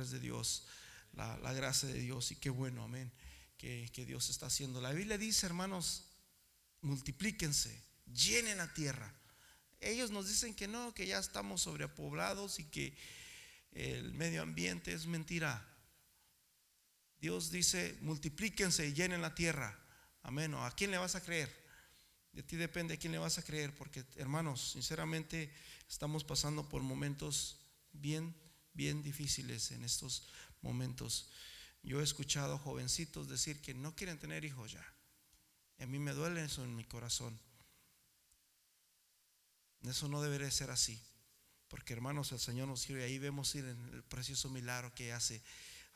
de Dios, la, gracia de Dios y qué bueno, amén, que, que Dios está haciendo. La Biblia dice, hermanos, multiplíquense, llenen la tierra. Ellos nos dicen que no, que ya estamos sobrepoblados y que el medio ambiente es mentira. Dios dice, multiplíquense y llenen la tierra. Amén. ¿A quién le vas a creer? De ti depende a quién le vas a creer, porque hermanos, sinceramente estamos pasando por momentos bien, bien difíciles en estos momentos. Yo he escuchado jovencitos decir que no quieren tener hijos ya. Y a mí me duele eso en mi corazón. Eso no debería ser así. Porque hermanos, el Señor nos y ahí vemos ir en el precioso milagro que hace.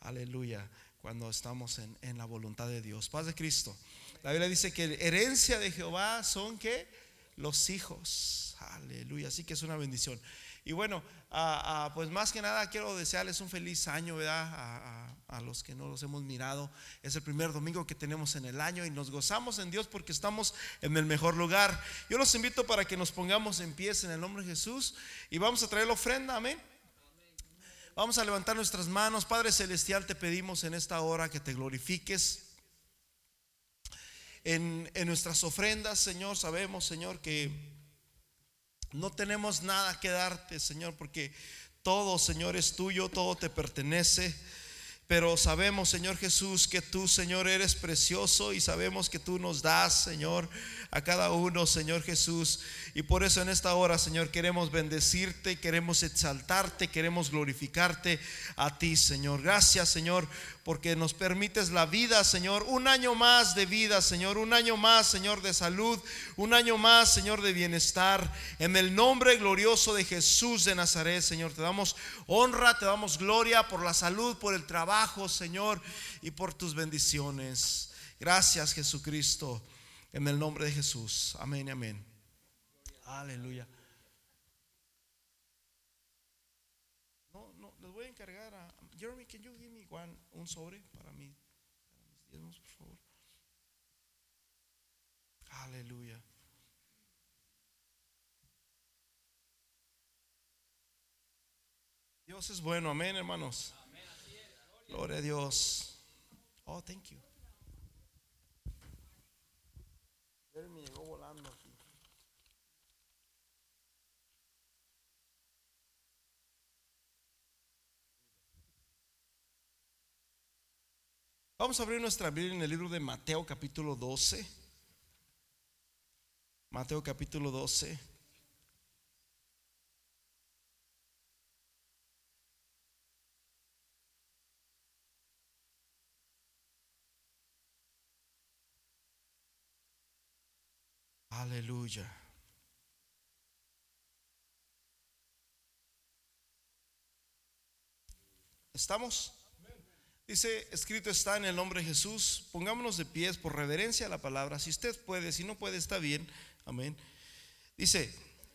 Aleluya. Cuando estamos en, en la voluntad de Dios. Paz de Cristo. La Biblia dice que herencia de Jehová son que los hijos. Aleluya. Así que es una bendición. Y bueno, pues más que nada quiero desearles un feliz año, ¿verdad? A, los que no los hemos mirado. Es el primer domingo que tenemos en el año y nos gozamos en Dios porque estamos en el mejor lugar. Yo los invito para que nos pongamos en pies en el nombre de Jesús y vamos a traer la ofrenda, amén. Vamos a levantar nuestras manos. Padre Celestial, te pedimos en esta hora que te glorifiques. En, en nuestras ofrendas, Señor, sabemos, Señor, que no tenemos nada que darte, Señor, porque todo, Señor, es tuyo, todo te pertenece. Pero sabemos, Señor Jesús, que tú, Señor, eres precioso y sabemos que tú nos das, Señor, a cada uno, Señor Jesús. Y por eso en esta hora, Señor, queremos bendecirte, queremos exaltarte, queremos glorificarte a ti, Señor. Gracias, Señor, porque nos permites la vida, Señor. Un año más de vida, Señor. Un año más, Señor, de salud. Un año más, Señor, de bienestar. En el nombre glorioso de Jesús de Nazaret, Señor, te damos honra, te damos gloria por la salud, por el trabajo, Señor, y por tus bendiciones. Gracias, Jesucristo. En el nombre de Jesús. Amén amén. Aleluya. No, no, les voy a encargar a Jeremy, can you give me one, un sobre para mí, para mis diezmos, por favor. Aleluya. Dios es bueno, amén, hermanos. Gloria a Dios. Oh, thank you. me llegó volando aquí. Vamos a abrir nuestra Biblia en el libro de Mateo capítulo 12. Mateo capítulo 12. Aleluya. ¿Estamos? Dice, escrito está en el nombre de Jesús. Pongámonos de pies por reverencia a la palabra. Si usted puede, si no puede, está bien. Amén. Dice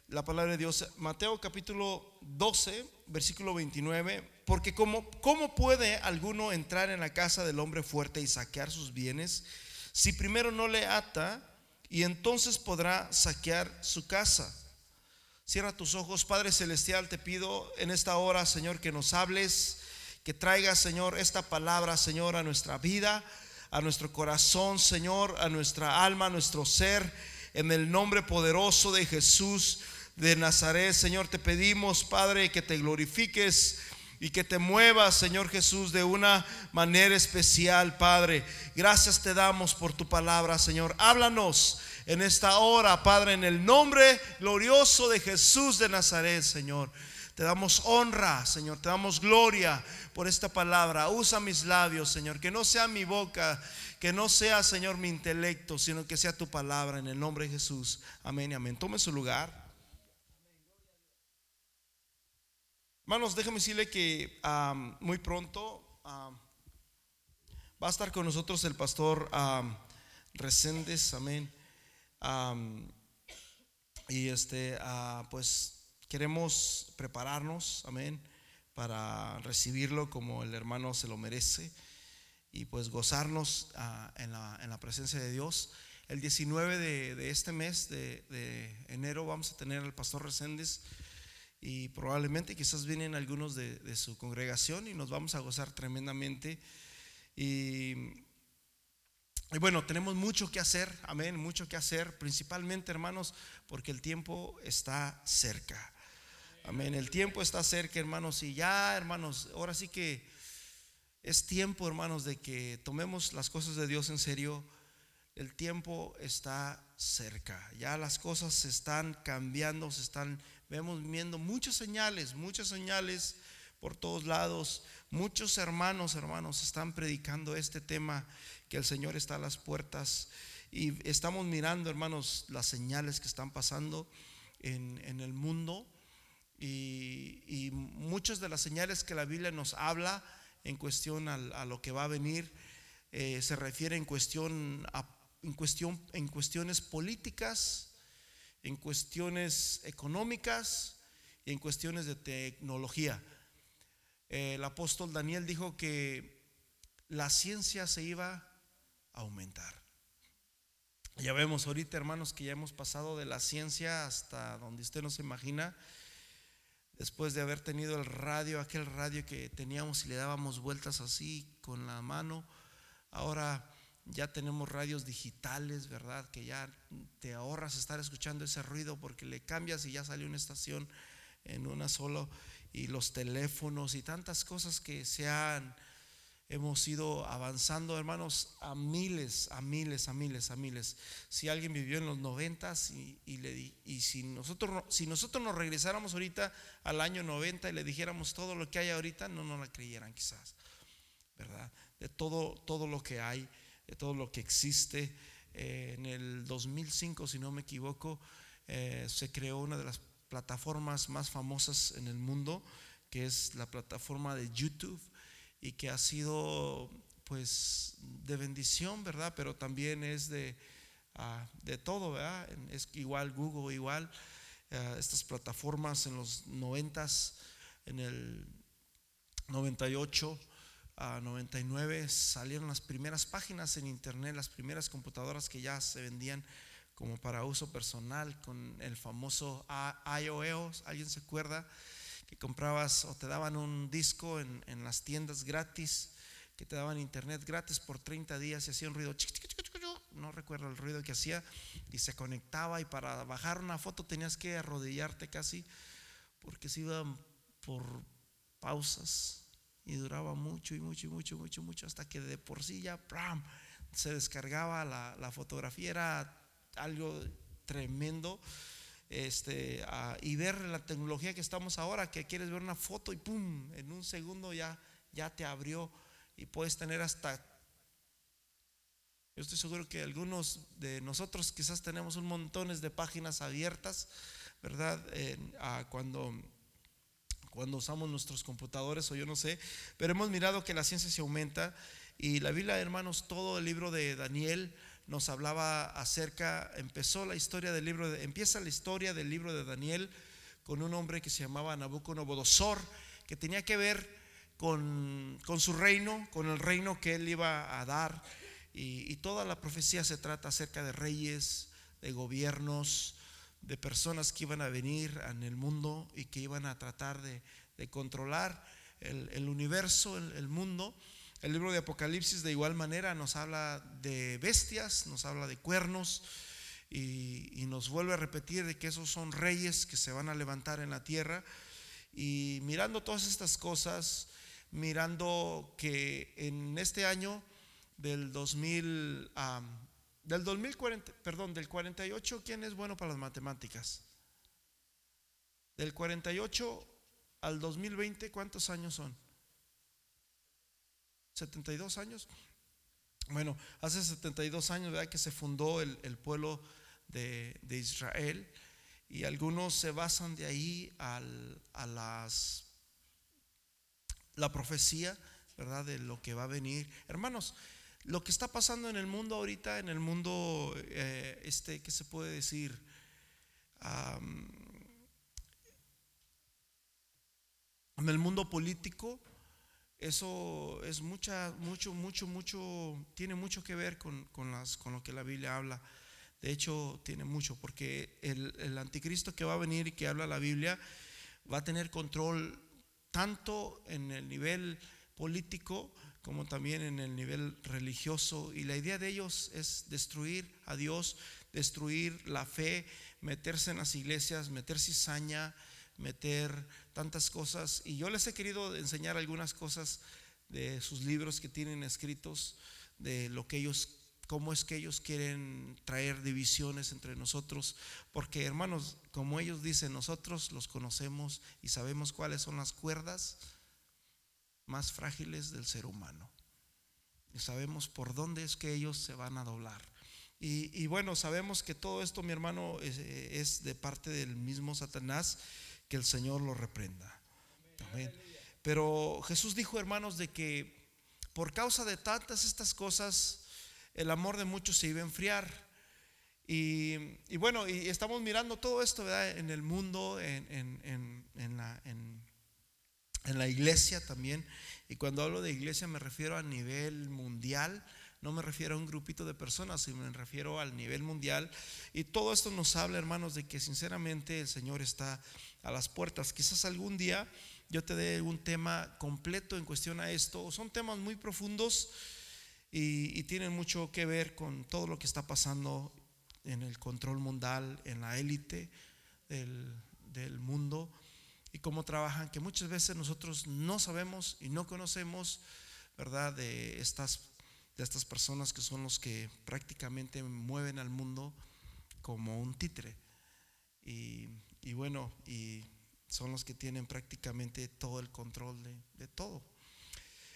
la palabra de Dios, Mateo capítulo 12, versículo 29. Porque ¿cómo puede alguno entrar en la casa del hombre fuerte y saquear sus bienes si primero no le ata y entonces podrá saquear su casa. Cierra tus ojos, Padre Celestial, te pido en esta hora, Señor, que nos hables, que traigas, Señor, esta palabra, Señor, a nuestra vida, a nuestro corazón, Señor, a nuestra alma, a nuestro ser, en el nombre poderoso de Jesús de Nazaret, Señor, te pedimos, Padre, que te glorifiques y que te muevas, Señor Jesús, de una manera especial, Padre. Gracias te damos por tu palabra, Señor. Háblanos en esta hora, Padre, en el nombre glorioso de Jesús de Nazaret, Señor. Te damos honra, Señor, te damos gloria por esta palabra. Usa mis labios, Señor, que no sea mi boca, que no sea, Señor, mi intelecto, sino que sea tu palabra en el nombre de Jesús. Amén y amén. Tome su lugar. Hermanos, déjame decirle que muy pronto va a estar con nosotros el pastor um, Reséndez, amén. y este, ah, pues queremos prepararnos, amén, para recibirlo como el hermano se lo merece y pues gozarnos ah, en, la, presencia de Dios. El 19 de, este mes de, de, enero vamos a tener al pastor Reséndez y probablemente quizás vienen algunos de, su congregación y nos vamos a gozar tremendamente. Y, y, bueno, tenemos mucho que hacer, amén, mucho que hacer, principalmente hermanos, porque el tiempo está cerca. Amén, el tiempo está cerca, hermanos, y ya, hermanos, ahora sí que es tiempo, hermanos, de que tomemos las cosas de Dios en serio. El tiempo está cerca. Ya las cosas se están cambiando, se están vemos viendo muchas señales, muchas señales por todos lados. Muchos hermanos, hermanos, están predicando este tema que el Señor está a las puertas y estamos mirando, hermanos, las señales que están pasando en, el mundo y, y muchas de las señales que la Biblia nos habla en cuestión a, lo que va a venir, eh, se refiere en cuestión, en, cuestión, en cuestiones políticas, en cuestiones económicas y en cuestiones de tecnología. El apóstol Daniel dijo que la ciencia se iba a aumentar. Ya vemos ahorita, hermanos, que ya hemos pasado de la ciencia hasta donde usted no se imagina después de haber tenido el radio, aquel radio que teníamos y le dábamos vueltas así con la mano, ahora ya tenemos radios digitales, ¿verdad? Que ya te ahorras estar escuchando ese ruido porque le cambias y ya sale una estación en una sola y los teléfonos y tantas cosas que se han hemos ido avanzando, hermanos, a miles, a miles, a miles, a miles. Si alguien vivió en los noventas y, y, le, y si, nosotros, si nosotros nos regresáramos ahorita al año 90 y le dijéramos todo lo que hay ahorita, no nos la creyeran quizás, ¿verdad? De todo, todo lo que hay, de todo lo que existe. Eh, en el 2005, si no me equivoco, eh, se creó una de las plataformas más famosas en el mundo, que es la plataforma de YouTube y que ha sido pues de bendición, ¿verdad? Pero también es de, ah, de todo, ¿verdad? Es igual Google, igual eh, estas plataformas en los noventas, en el 98 a 99 salieron las primeras páginas en internet, las primeras computadoras que ya se vendían como para uso personal con el famoso iOS, ¿alguien se acuerda? Que comprabas o te daban un disco en, las tiendas gratis, que te daban internet gratis por 30 días y hacía un ruido, no recuerdo el ruido que hacía, y se conectaba y para bajar una foto tenías que arrodillarte casi, porque se iban por pausas y duraba mucho y mucho y mucho, mucho, mucho, hasta que de por sí ya se descargaba la, la fotografía, era algo tremendo este, y ver la tecnología que estamos ahora, que quieres ver una foto y pum, en un segundo ya, ya te abrió y puedes tener hasta... Yo estoy seguro que algunos de nosotros quizás tenemos un montón de páginas abiertas, ¿verdad? cuando, cuando usamos nuestros computadores o yo no sé, pero hemos mirado que la ciencia se aumenta y la Biblia, hermanos, todo el libro de Daniel, nos hablaba acerca, empezó la historia del libro, de, empieza la historia del libro de Daniel con un hombre que se llamaba Nabucodonosor, que tenía que ver con, su reino, con el reino que él iba a dar. Y, toda la profecía se trata acerca de reyes, de gobiernos, de personas que iban a venir en el mundo y que iban a tratar de, controlar el, universo, el mundo. El libro de Apocalipsis de igual manera nos habla de bestias, nos habla de cuernos y, nos vuelve a repetir de que esos son reyes que se van a levantar en la tierra. Y mirando todas estas cosas, mirando que en este año del 2000, del 2040, perdón, del 48, ¿quién es bueno para las matemáticas? Del 48 al 2020, ¿cuántos años son? 72 años. Bueno, hace 72 años ¿verdad? que se fundó el, pueblo de, Israel y algunos se basan de ahí a las, la profecía, ¿verdad? De lo que va a venir. Hermanos, lo que está pasando en el mundo ahorita, en el mundo, eh, este, ¿qué se puede decir? en el mundo político, eso es mucha, mucho, mucho, mucho, tiene mucho que ver con, las, con lo que la Biblia habla. De hecho, tiene mucho, porque el, el, anticristo que va a venir y que habla la Biblia va a tener control tanto en el nivel político como también en el nivel religioso. Y la idea de ellos es destruir a Dios, destruir la fe, meterse en las iglesias, meter cizaña, meter tantas cosas. Y yo les he querido enseñar algunas cosas de sus libros que tienen escritos, de lo que ellos, cómo es que ellos quieren traer divisiones entre nosotros. Porque hermanos, como ellos dicen, nosotros los conocemos y sabemos cuáles son las cuerdas más frágiles del ser humano. Y sabemos por dónde es que ellos se van a doblar. Y, bueno, sabemos que todo esto, mi hermano, es, de parte del mismo Satanás, que el Señor lo reprenda. Pero Jesús dijo, hermanos, de que por causa de tantas estas cosas, el amor de muchos se iba a enfriar. Y, bueno, y estamos mirando todo esto en el mundo, en, en, la, en la iglesia también. Y cuando hablo de iglesia me refiero a nivel mundial, no me refiero a un grupito de personas, sino me refiero al nivel mundial. Y todo esto nos habla, hermanos, de que sinceramente el Señor está a las puertas. Quizás algún día yo te dé un tema completo en cuestión a esto. Son temas muy profundos y, tienen mucho que ver con todo lo que está pasando en el control mundial, en la élite del, del mundo y cómo trabajan, que muchas veces nosotros no sabemos y no conocemos, ¿verdad? De estas de estas personas que son los que prácticamente mueven al mundo como un títere. Y, bueno, y son los que tienen prácticamente todo el control de, todo.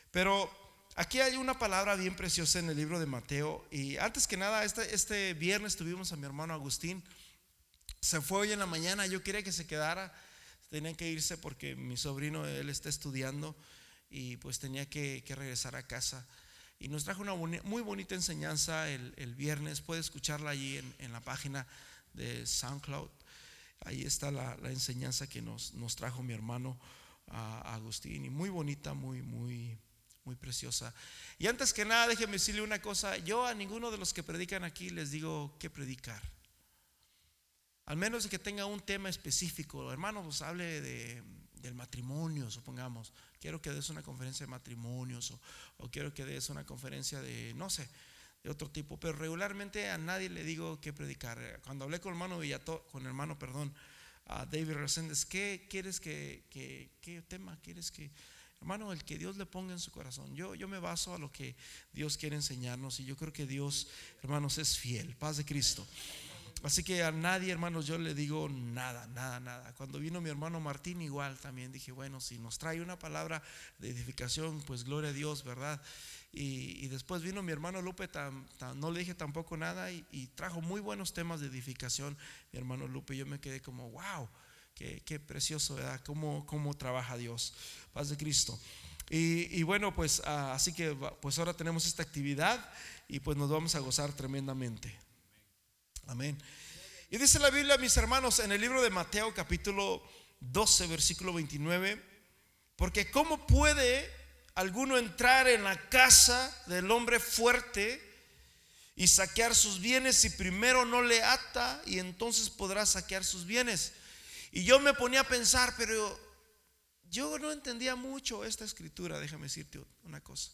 Pero aquí hay una palabra bien preciosa en el libro de Mateo. Y antes que nada, este, este viernes tuvimos a mi hermano Agustín. Se fue hoy en la mañana, yo quería que se quedara. Tenía que irse porque mi sobrino, él está estudiando y pues tenía que regresar a casa y nos trajo una muy bonita enseñanza el, viernes. Puede escucharla allí en, la página de SoundCloud. Ahí está la, enseñanza que nos, nos, trajo mi hermano Agustín. Y muy bonita, muy, muy, muy preciosa. Y antes que nada, déjeme decirle una cosa. Yo a ninguno de los que predican aquí les digo qué predicar. Al menos que tenga un tema específico. Hermano, pues hable de, del matrimonio, supongamos. Quiero que des una conferencia de matrimonios o, quiero que des una conferencia de, no sé, de otro tipo. Pero regularmente a nadie le digo qué predicar. Cuando hablé con el hermano Villato, con el hermano, perdón, a David Reséndez, ¿qué quieres que, qué tema quieres que... Hermano, el que Dios le ponga en su corazón. Yo, yo me baso a lo que Dios quiere enseñarnos y yo creo que Dios, hermanos, es fiel. Paz de Cristo. Así que a nadie, hermanos, yo le digo nada, nada, nada. Cuando vino mi hermano Martín, igual también dije, bueno, si nos trae una palabra de edificación, pues gloria a Dios, ¿verdad? Y, después vino mi hermano Lupe, no le dije tampoco nada y, trajo muy buenos temas de edificación, mi hermano Lupe. Yo me quedé como, wow, qué, precioso, ¿verdad? ¿Cómo, ¿Cómo trabaja Dios? Paz de Cristo. Y, bueno, pues ah, así que pues ahora tenemos esta actividad y pues nos vamos a gozar tremendamente. Amén. Y dice la Biblia, mis hermanos, en el libro de Mateo capítulo 12, versículo 29, porque ¿cómo puede alguno entrar en la casa del hombre fuerte y saquear sus bienes si primero no le ata y entonces podrá saquear sus bienes? Y yo me ponía a pensar, pero yo no entendía mucho esta escritura, déjame decirte una cosa.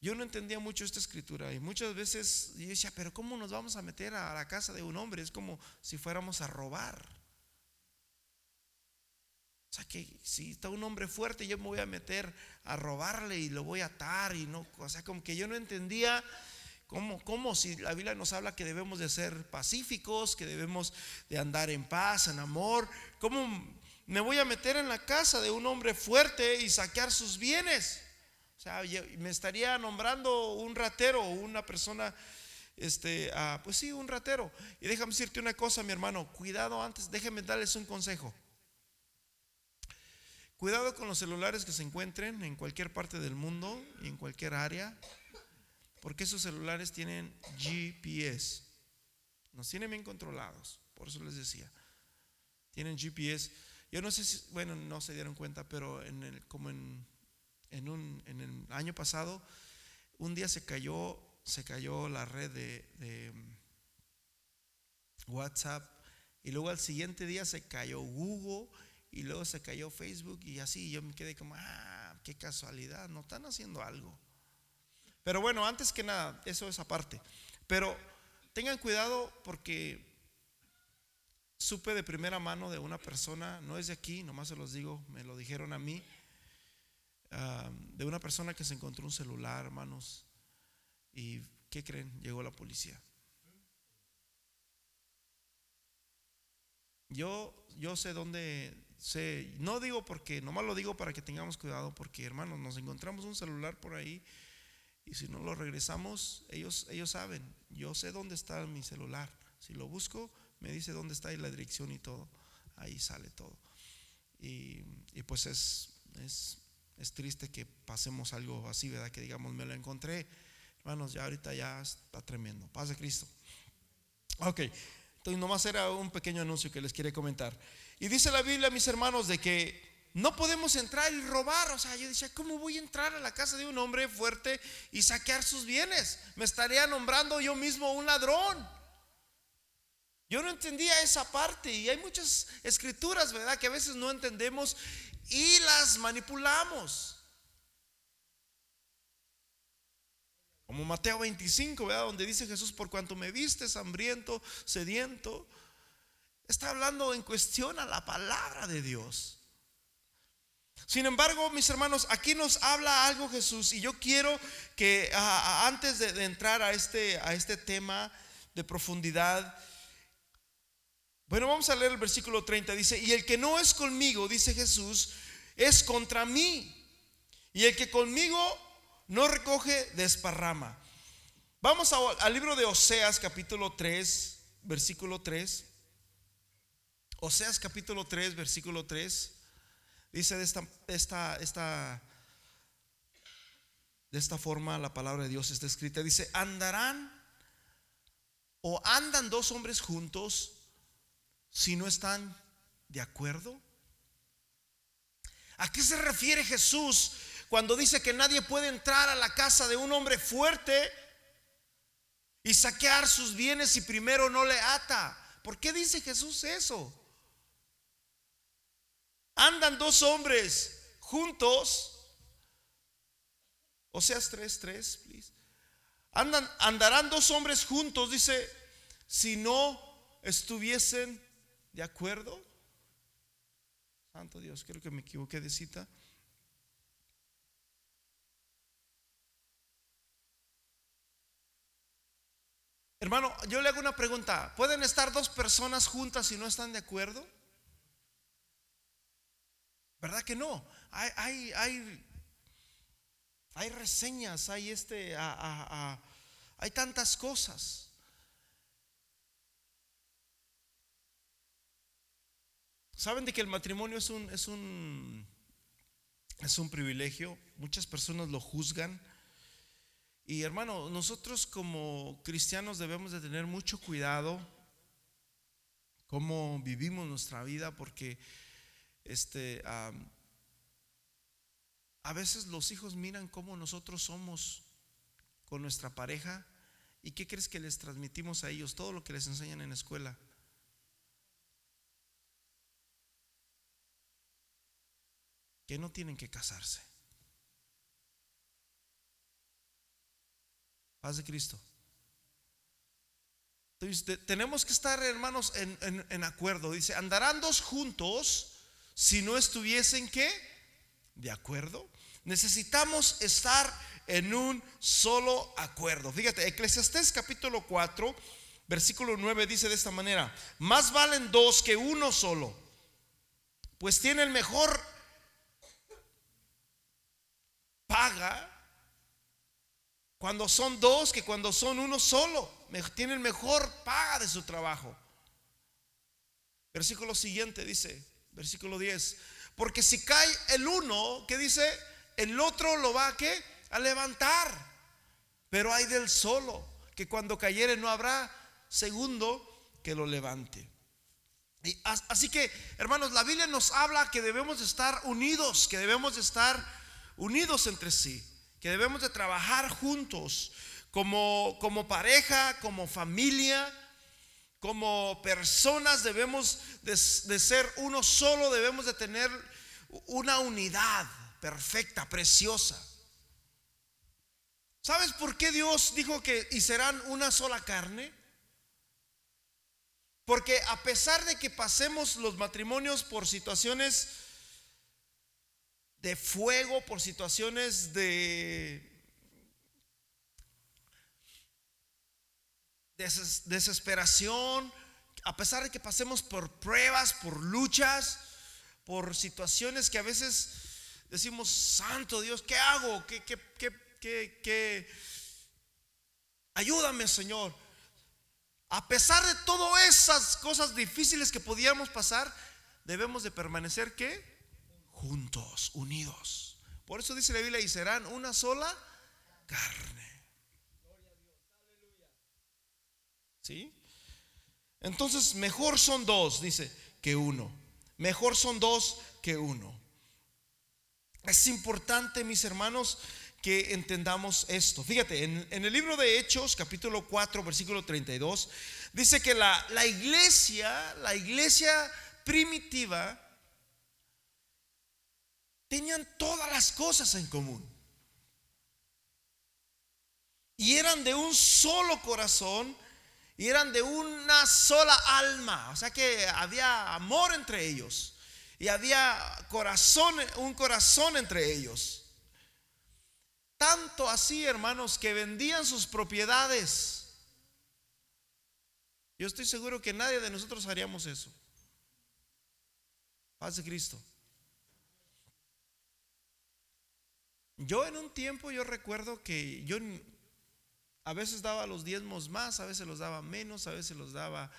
Yo no entendía mucho esta escritura y muchas veces yo decía, pero ¿cómo nos vamos a meter a la casa de un hombre? Es como si fuéramos a robar. O sea que si está un hombre fuerte, yo me voy a meter a robarle y lo voy a atar y no, o sea, como que yo no entendía cómo, cómo si la Biblia nos habla que debemos de ser pacíficos, que debemos de andar en paz, en amor, ¿cómo me voy a meter en la casa de un hombre fuerte y saquear sus bienes? O sea, me estaría nombrando un ratero o una persona, este, ah, pues sí, un ratero. Y déjame decirte una cosa, mi hermano, cuidado antes, déjeme darles un consejo. Cuidado con los celulares que se encuentren en cualquier parte del mundo y en cualquier área, porque esos celulares tienen GPS. Nos tienen bien controlados, por eso les decía. Tienen GPS. Yo no sé si, bueno, no se dieron cuenta, pero en el, como en en, un, en el año pasado, un día se cayó, se cayó la red de, mm, WhatsApp Y luego al siguiente día se cayó Google y luego se cayó Facebook y así yo me quedé como, ah, qué casualidad, no están haciendo algo. Pero bueno, antes que nada, eso es aparte. Pero tengan cuidado porque supe de primera mano de una persona, no es de aquí, nomás se los digo, me lo dijeron a mí, de una persona que se encontró un celular, hermanos, y ¿qué creen? Llegó la policía. Yo, yo sé dónde, sé, no digo porque, nomás lo digo para que tengamos cuidado, porque hermanos, nos encontramos un celular por ahí y si no lo regresamos, ellos, ellos saben, yo sé dónde está mi celular. Si lo busco, me dice dónde está y la dirección y todo. Ahí sale todo. Y, pues es, es, es, triste que pasemos algo así, ¿verdad? Que digamos, me lo encontré. Hermanos, ya ahorita ya está tremendo. Paz de Cristo. Ok. Entonces, nomás era un pequeño anuncio que les quiere comentar. Y dice la Biblia, mis hermanos, de que no podemos entrar y robar. O sea, yo decía, ¿cómo voy a entrar a la casa de un hombre fuerte y saquear sus bienes? Me estaría nombrando yo mismo un ladrón. Yo no entendía esa parte y hay muchas escrituras, ¿verdad? Que a veces no entendemos y las manipulamos. Como Mateo 25, ¿verdad? Donde dice Jesús, por cuanto me vistes hambriento, sediento, está hablando en cuestión a la palabra de Dios. Sin embargo, mis hermanos, aquí nos habla algo Jesús y yo quiero que antes de, entrar a este, a este tema de profundidad, bueno, vamos a leer el versículo 30, dice, y el que no es conmigo, dice Jesús, es contra mí. Y el que conmigo no recoge, desparrama. Vamos al libro de Oseas capítulo 3, versículo 3. Oseas capítulo 3, versículo 3. Dice de esta, esta, esta, de esta forma la palabra de Dios está escrita. Dice, andarán o andan dos hombres juntos si no están de acuerdo. ¿A qué se refiere Jesús cuando dice que nadie puede entrar a la casa de un hombre fuerte y saquear sus bienes si primero no le ata. ¿Por qué dice Jesús eso? Andan dos hombres juntos. O sea, tres, tres, please. Andan, andarán dos hombres juntos, dice, si no estuviesen de acuerdo. Santo Dios, creo que me equivoqué de cita. Hermano, yo le hago una pregunta. ¿Pueden estar dos personas juntas si no están de acuerdo? ¿Verdad que no? Hay, hay, hay, reseñas, hay este, hay tantas cosas. Saben de que el matrimonio es un, es un, es un privilegio. Muchas personas lo juzgan y hermano, nosotros como cristianos debemos de tener mucho cuidado cómo vivimos nuestra vida porque este a veces los hijos miran cómo nosotros somos con nuestra pareja y qué crees que les transmitimos a ellos todo lo que les enseñan en la escuela. Que no tienen que casarse. Paz de Cristo. Entonces, tenemos que estar, hermanos, en, acuerdo. Dice, andarán dos juntos si no estuviesen qué? De acuerdo. Necesitamos estar en un solo acuerdo. Fíjate, Eclesiastés capítulo 4, versículo 9 dice de esta manera, más valen dos que uno solo, pues tiene el mejor paga cuando son dos que cuando son uno solo. Tienen mejor paga de su trabajo. Versículo siguiente dice, versículo 10. Porque si cae el uno, que dice, el otro lo va a, ¿qué? a levantar. Pero hay del solo, que cuando cayere no habrá segundo que lo levante. Y así que, hermanos, la Biblia nos habla que debemos de estar unidos, que debemos de estar unidos entre sí que debemos de trabajar juntos como, como pareja, como familia, como personas debemos de, ser uno solo, debemos de tener una unidad perfecta, preciosa. ¿Sabes por qué Dios dijo que y serán una sola carne? Porque a pesar de que pasemos los matrimonios por situaciones de fuego, por situaciones de desesperación, a pesar de que pasemos por pruebas, por luchas, por situaciones que a veces decimos, Santo Dios, ¿qué hago? ¿Qué, qué, qué, qué? Ayúdame, Señor. A pesar de todas esas cosas difíciles que podíamos pasar, debemos de permanecer ¿qué? Juntos, unidos. Por eso dice la Biblia, y serán una sola carne. ¿Sí? Entonces, mejor son dos, dice, que uno. Mejor son dos que uno. Es importante, mis hermanos, que entendamos esto. Fíjate, en, el libro de Hechos, capítulo 4, versículo 32, dice que la, la iglesia, la iglesia primitiva, tenían todas las cosas en común. Y eran de un solo corazón y eran de una sola alma. O sea que había amor entre ellos. Y había corazón, un corazón entre ellos. Tanto así, hermanos, que vendían sus propiedades. Yo estoy seguro que nadie de nosotros haríamos eso. Paz de Cristo. Yo en un tiempo yo recuerdo que yo a veces daba los diezmos más, a veces los daba menos, a veces los daba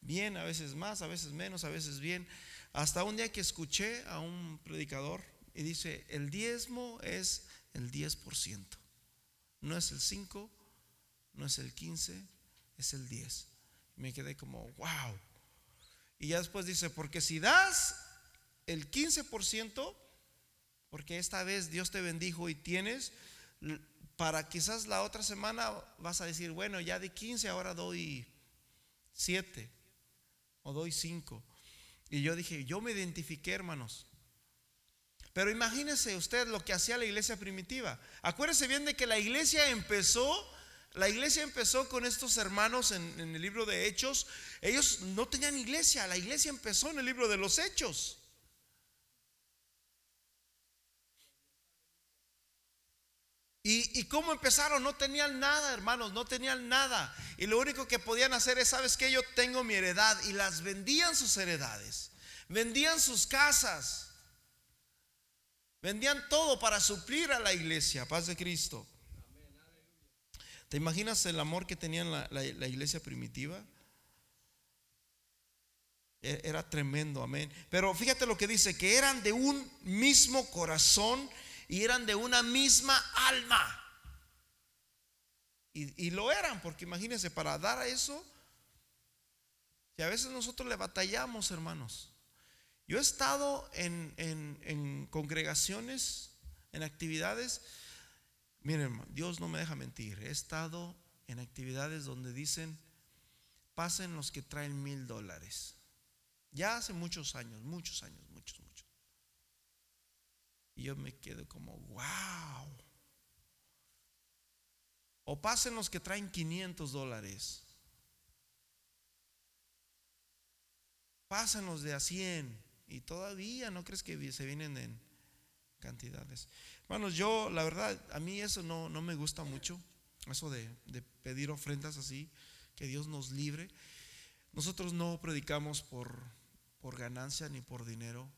bien, a veces más, a veces menos, a veces bien. Hasta un día que escuché a un predicador y dice, el diezmo es el 10%. No es el 5, no es el 15, es el 10. me quedé como, wow. Y ya después dice, porque si das el 15%, porque esta vez Dios te bendijo y tienes, para quizás la otra semana vas a decir, bueno, ya de 15 ahora doy 7 o doy 5. Y yo dije, yo me identifiqué, hermanos. Pero imagínese usted lo que hacía la iglesia primitiva. Acuérdese bien de que la iglesia empezó, la iglesia empezó con estos hermanos en, en el libro de Hechos. Ellos no tenían iglesia, la iglesia empezó en el libro de los Hechos. ¿Y, cómo empezaron? No tenían nada, hermanos, no tenían nada. Y lo único que podían hacer es, ¿sabes que Yo tengo mi heredad. Y las vendían sus heredades. Vendían sus casas. Vendían todo para suplir a la iglesia. Paz de Cristo. ¿Te imaginas el amor que tenían la, la iglesia primitiva? E, era tremendo, amén. Pero fíjate lo que dice, que eran de un mismo corazón y eran de una misma alma. Y, lo eran, porque imagínense, para dar a eso, y a veces nosotros le batallamos, hermanos. Yo he estado en, en congregaciones, en actividades, miren, Dios no me deja mentir, he estado en actividades donde dicen, pasen los que traen mil dólares. Ya hace muchos años, muchos años, y yo me quedo como, wow. O pasen los que traen 500 dólares. Pasen los de a 100. Y todavía no crees que se vienen en cantidades. Hermanos, yo la verdad, a mí eso no, no me gusta mucho. Eso de, de pedir ofrendas así. Que Dios nos libre. Nosotros no predicamos por, por ganancia ni por dinero.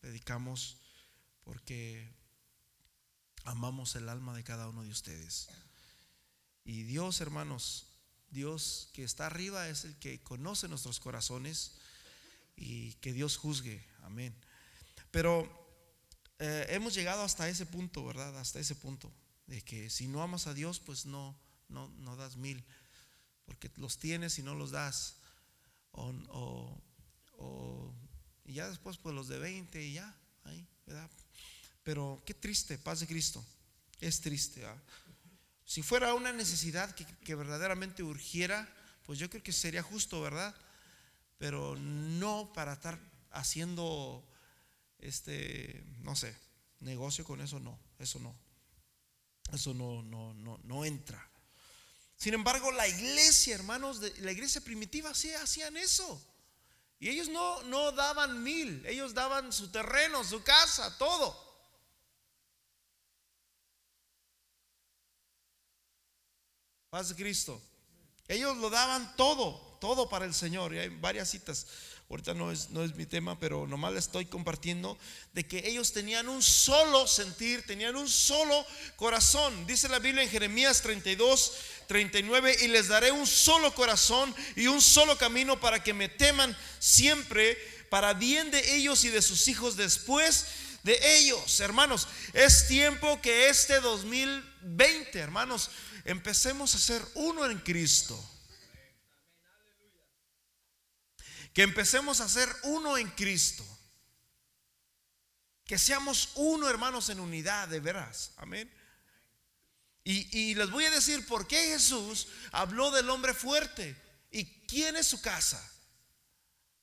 Predicamos porque amamos el alma de cada uno de ustedes. Y Dios, hermanos, Dios que está arriba es el que conoce nuestros corazones y que Dios juzgue. Amén. Pero eh, hemos llegado hasta ese punto, ¿verdad? Hasta ese punto de que si no amas a Dios, pues no, no, no das mil, porque los tienes y no los das. O, y ya después, pues los de 20 y ya, ahí, ¿verdad? Pero qué triste, paz de Cristo. Es triste. Si fuera una necesidad que, verdaderamente urgiera, pues yo creo que sería justo, ¿verdad? pero no para estar haciendo, este, no sé, negocio con eso, no, eso no, eso no, no, no, no entra. Sin embargo, la iglesia, hermanos, de, la iglesia primitiva sí hacían eso. Y ellos no, no daban mil, ellos daban su terreno, su casa, todo. Paz de Cristo. Ellos lo daban todo, todo para el Señor. Y hay varias citas. Ahorita no es, no es mi tema, pero nomás le estoy compartiendo de que ellos tenían un solo sentir, tenían un solo corazón. Dice la Biblia en Jeremías 32, 39, y les daré un solo corazón y un solo camino para que me teman siempre, para bien de ellos y de sus hijos después de ellos. Hermanos, es tiempo que este 2020, hermanos, empecemos a ser uno en Cristo. Que empecemos a ser uno en Cristo. Que seamos uno, hermanos, en unidad, de veras. Amén. Y, les voy a decir por qué Jesús habló del hombre fuerte. ¿Y quién es su casa?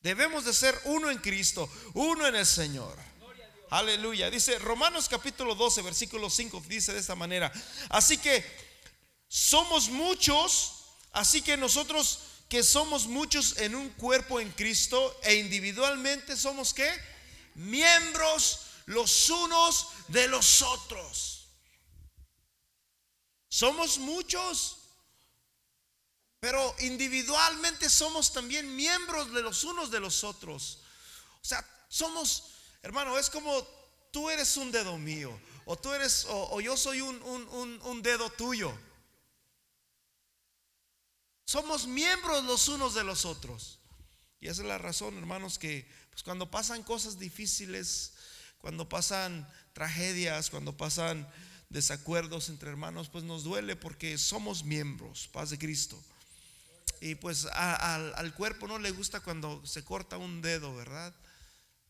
Debemos de ser uno en Cristo, uno en el Señor. Aleluya. Dice Romanos capítulo 12, versículo 5, dice de esta manera. Así que somos muchos, así que nosotros que somos muchos en un cuerpo en Cristo e individualmente somos qué? Miembros los unos de los otros. Somos muchos, pero individualmente somos también miembros de los unos de los otros. O sea, somos, hermano, es como tú eres un dedo mío, o tú eres, o, yo soy un, un dedo tuyo. Somos miembros los unos de los otros. Y esa es la razón, hermanos, que pues, cuando pasan cosas difíciles, cuando pasan tragedias, cuando pasan desacuerdos entre hermanos, pues nos duele porque somos miembros, paz de Cristo. Y pues al cuerpo no le gusta cuando se corta un dedo, ¿verdad?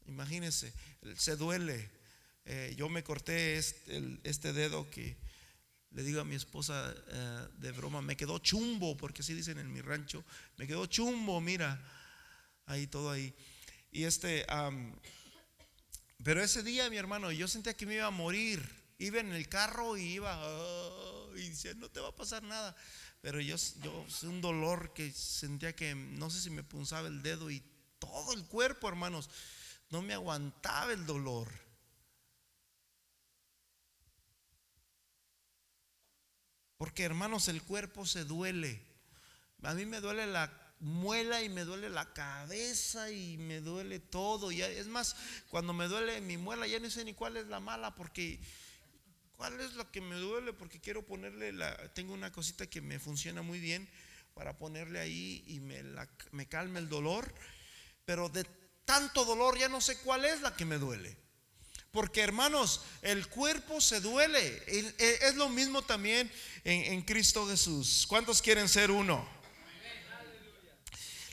Imagínense, se duele. Eh, yo me corté este, este dedo que le digo a mi esposa eh, de broma, me quedó chumbo, porque así dicen en mi rancho, me quedó chumbo, mira, ahí todo ahí. Y este, pero ese día, mi hermano, yo sentía que me iba a morir. Iba en el carro y iba, oh", y decía, no te va a pasar nada. Pero yo, yo, un dolor que sentía que no sé si me punzaba el dedo y todo el cuerpo, hermanos, no me aguantaba el dolor. Porque hermanos, el cuerpo se duele. A mí me duele la muela y me duele la cabeza y me duele todo. Y es más, cuando me duele mi muela ya no sé ni cuál es la mala porque cuál es la que me duele porque quiero ponerle la tengo una cosita que me funciona muy bien para ponerle ahí y me me calme el dolor, pero de tanto dolor ya no sé cuál es la que me duele. Porque hermanos, el cuerpo se duele. E, es lo mismo también en, Cristo Jesús. ¿Cuántos quieren ser uno?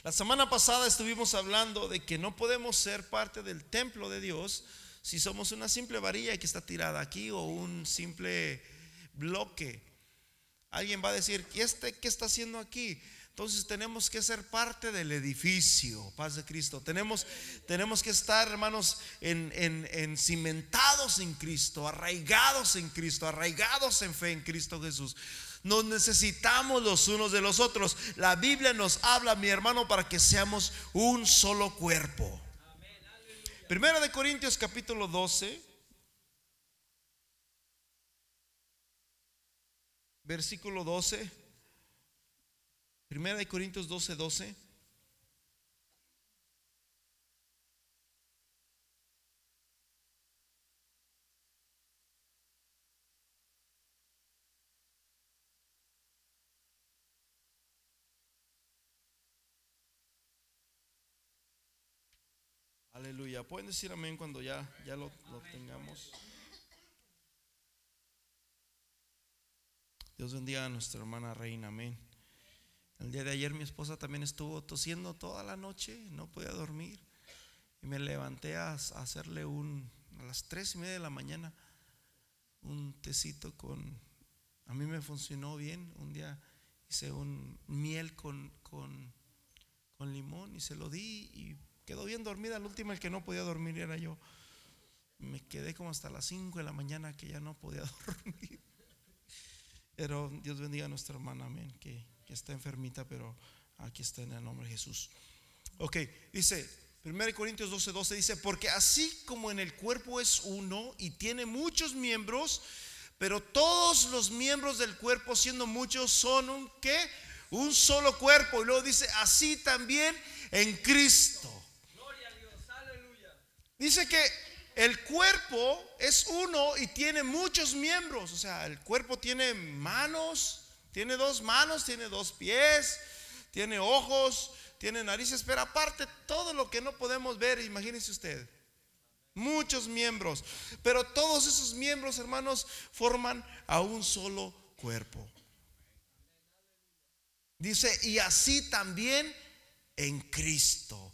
La semana pasada estuvimos hablando de que no podemos ser parte del templo de Dios si somos una simple varilla que está tirada aquí o un simple bloque. Alguien va a decir, ¿y este qué está haciendo aquí? Entonces tenemos que ser parte del edificio, paz de Cristo. Tenemos, tenemos que estar, hermanos, en, en, cimentados en Cristo, arraigados en Cristo, arraigados en fe en Cristo Jesús. Nos necesitamos los unos de los otros. La Biblia nos habla, mi hermano, para que seamos un solo cuerpo. Primera de Corintios capítulo 12. Versículo 12. Primera de Corintios 12, 12. Aleluya. Pueden decir amén cuando ya, ya lo, lo tengamos. Dios bendiga a nuestra hermana reina. Amén. El día de ayer mi esposa también estuvo tosiendo toda la noche, no podía dormir. Y me levanté a, hacerle un, a las tres y media de la mañana, un tecito con, a mí me funcionó bien. Un día hice un miel con, con, limón y se lo di y quedó bien dormida. La última, el que no podía dormir era yo. Me quedé como hasta las 5 de la mañana que ya no podía dormir. Pero Dios bendiga a nuestra hermana, amén, que, que está enfermita, pero aquí está en el nombre de Jesús. Ok, dice 1 Corintios 12, 12 dice, porque así como en el cuerpo es uno y tiene muchos miembros, pero todos los miembros del cuerpo siendo muchos son un qué? Un solo cuerpo. Y luego dice, así también en Cristo. Gloria a Dios, aleluya. Dice que el cuerpo es uno y tiene muchos miembros. O sea, el cuerpo tiene manos, tiene dos manos, tiene dos pies, tiene ojos, tiene narices, pero aparte todo lo que no podemos ver, imagínense usted. Muchos miembros, pero todos esos miembros, hermanos, forman a un solo cuerpo. Dice, y así también en Cristo.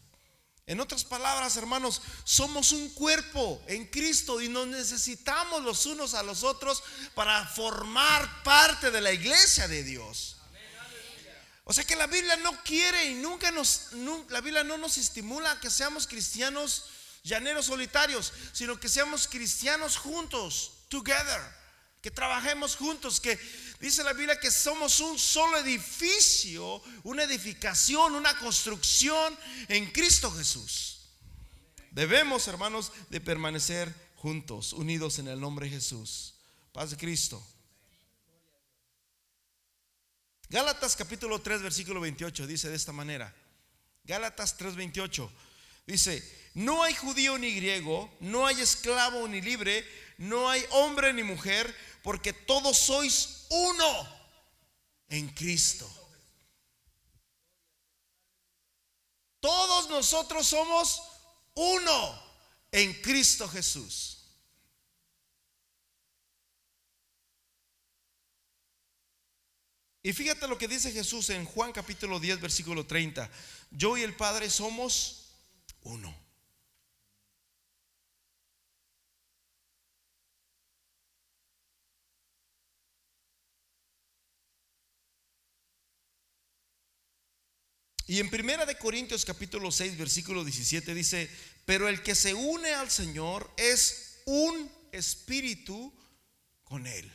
En otras palabras, hermanos, somos un cuerpo en Cristo y nos necesitamos los unos a los otros para formar parte de la iglesia de Dios. O sea que la Biblia no quiere y nunca nos, la Biblia no nos estimula a que seamos cristianos llaneros solitarios, sino que seamos cristianos juntos, together, que trabajemos juntos, que dice la Biblia que somos un solo edificio, una edificación, una construcción en Cristo Jesús. Debemos, hermanos, de permanecer juntos, unidos en el nombre de Jesús. Paz de Cristo. Gálatas capítulo 3, versículo 28 dice de esta manera. Gálatas 3, 28 dice, no hay judío ni griego, no hay esclavo ni libre, no hay hombre ni mujer, porque todos sois uno en Cristo. Todos nosotros somos uno en Cristo Jesús. Y fíjate lo que dice Jesús en Juan capítulo 10, versículo 30. Yo y el Padre somos uno. Y en Primera de Corintios capítulo 6 versículo 17 dice, "Pero el que se une al Señor es un espíritu con él."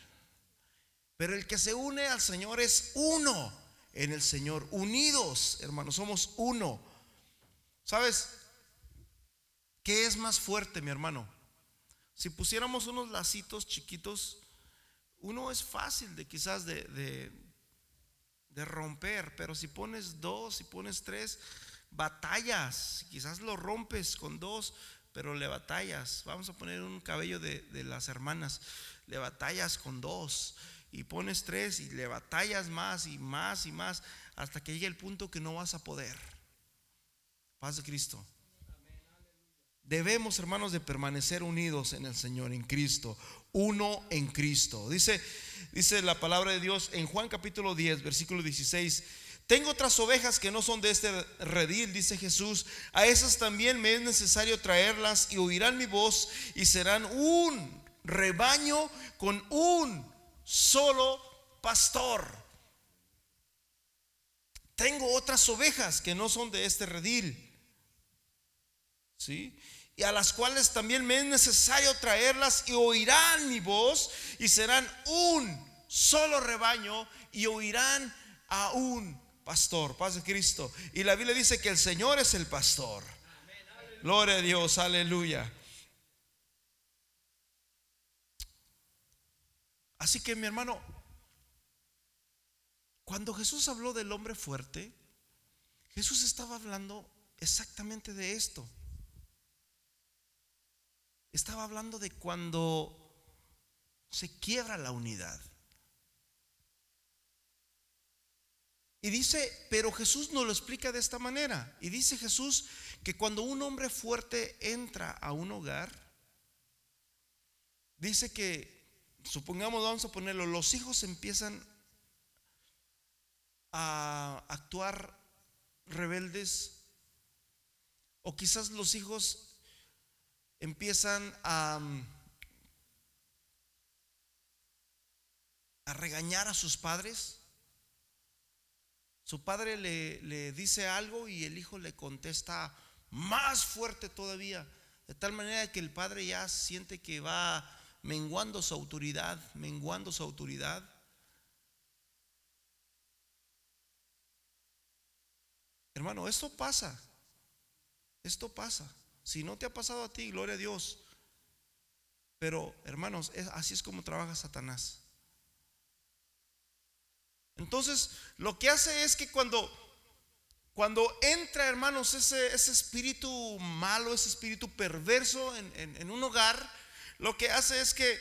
Pero el que se une al Señor es uno en el Señor, unidos, hermanos, somos uno. ¿Sabes qué es más fuerte, mi hermano? Si pusiéramos unos lacitos chiquitos, uno es fácil de quizás de, de, de romper, pero si pones dos, si pones tres, batallas, quizás lo rompes con dos, pero le batallas. Vamos a poner un cabello de, de las hermanas, le batallas con dos y pones tres y le batallas más y más y más hasta que llegue el punto que no vas a poder. Paz de Cristo. Debemos, hermanos, de permanecer unidos en el Señor, en Cristo, uno en Cristo. Dice, dice la palabra de Dios en Juan capítulo 10, versículo 16. Tengo otras ovejas que no son de este redil, dice Jesús. A esas también me es necesario traerlas y oirán mi voz y serán un rebaño con un solo pastor. Tengo otras ovejas que no son de este redil. ¿Sí? Y a las cuales también me es necesario traerlas y oirán mi voz y serán un solo rebaño y oirán a un pastor. Paz de Cristo. Y la Biblia dice que el Señor es el pastor. Gloria a Dios, aleluya. Así que mi hermano, cuando Jesús habló del hombre fuerte, Jesús estaba hablando exactamente de esto. Estaba hablando de cuando se quiebra la unidad. Y dice, pero Jesús nos lo explica de esta manera. Y dice Jesús que cuando un hombre fuerte entra a un hogar, dice que supongamos, vamos a ponerlo, los hijos empiezan a actuar rebeldes o quizás los hijos empiezan a, a regañar a sus padres. Su padre le, le dice algo y el hijo le contesta más fuerte todavía, de tal manera que el padre ya siente que va menguando su autoridad, menguando su autoridad. Hermano, esto pasa. Esto pasa. Si no te ha pasado a ti, gloria a Dios. Pero, hermanos, así es como trabaja Satanás. Entonces, lo que hace es que cuando, cuando entra, hermanos, ese, ese espíritu malo, ese espíritu perverso en, en un hogar, lo que hace es que,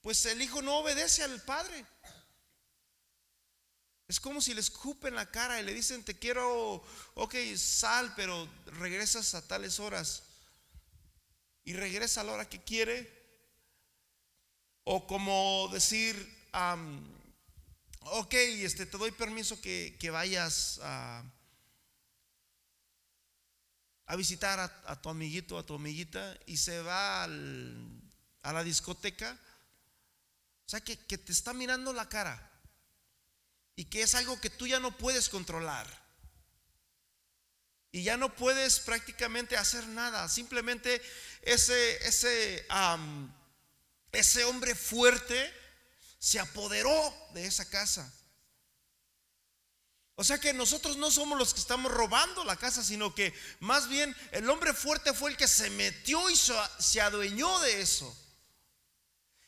pues el hijo no obedece al padre. Es como si le escupen la cara y le dicen, te quiero, ok, sal, pero regresas a tales horas. Y regresa a la hora que quiere. O como decir, ok, este, te doy permiso que, vayas a, a visitar a, tu amiguito, a tu amiguita, y se va a la discoteca. O sea, que, que te está mirando la cara y que es algo que tú ya no puedes controlar. Y ya no puedes prácticamente hacer nada. Simplemente ese, ese, ese hombre fuerte se apoderó de esa casa. O sea que nosotros no somos los que estamos robando la casa, sino que más bien el hombre fuerte fue el que se metió y se adueñó de eso.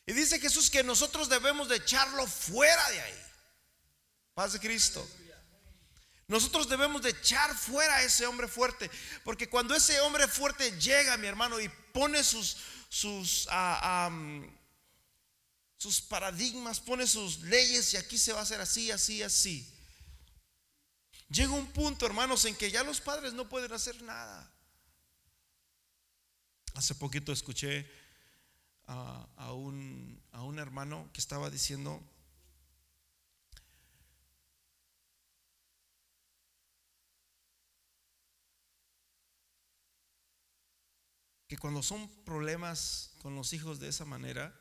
Y dice Jesús que nosotros debemos de echarlo fuera de ahí. Paz de Cristo. Nosotros debemos de echar fuera a ese hombre fuerte, porque cuando ese hombre fuerte llega, mi hermano, y pone sus sus ah, sus paradigmas, pone sus leyes y aquí se va a hacer así, así, así. Llega un punto, hermanos, en que ya los padres no pueden hacer nada. Hace poquito escuché a, un, a un hermano que estaba diciendo que cuando son problemas con los hijos de esa manera,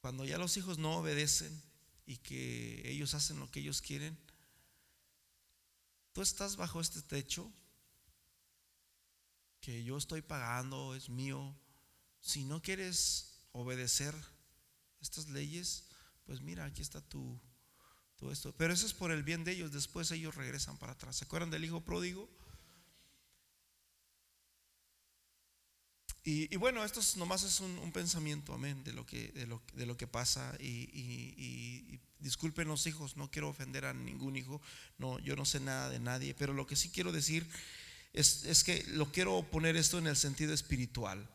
cuando ya los hijos no obedecen y que ellos hacen lo que ellos quieren, tú estás bajo este techo que yo estoy pagando, es mío. Si no quieres obedecer estas leyes, pues mira, aquí está tu, todo esto. Pero eso es por el bien de ellos, después ellos regresan para atrás. ¿Se acuerdan del hijo pródigo? Y, bueno, esto nomás es un, pensamiento, amén, de lo que, de lo, de lo que pasa. Y, disculpen los hijos, no quiero ofender a ningún hijo, no, yo no sé nada de nadie, pero lo que sí quiero decir es, es que lo quiero poner esto en el sentido espiritual.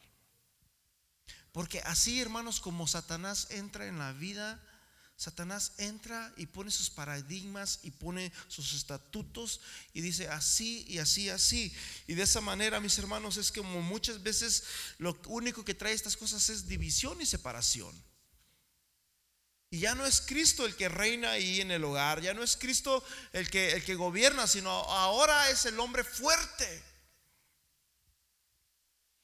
Porque así, hermanos, como Satanás entra en la vida Satanás entra y pone sus paradigmas y pone sus estatutos y dice así y así, así. Y de esa manera, mis hermanos, es como muchas veces lo único que trae estas cosas es división y separación. Y ya no es Cristo el que reina ahí en el hogar, ya no es Cristo el que, el que gobierna, sino ahora es el hombre fuerte.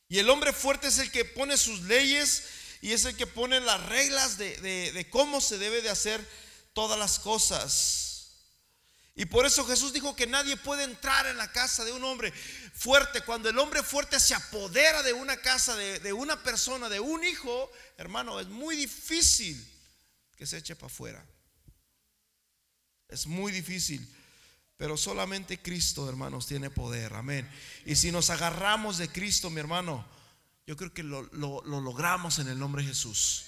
Y el hombre fuerte es el que pone sus leyes y es el que pone las reglas de, cómo se debe de hacer todas las cosas. Y por eso Jesús dijo que nadie puede entrar en la casa de un hombre fuerte. Cuando el hombre fuerte se apodera de una casa, de, de una persona, de un hijo, hermano, es muy difícil que se eche para afuera. Es muy difícil. Pero solamente Cristo, hermanos, tiene poder. Amén. Y si nos agarramos de Cristo, mi hermano, yo creo que lo, logramos en el nombre de Jesús.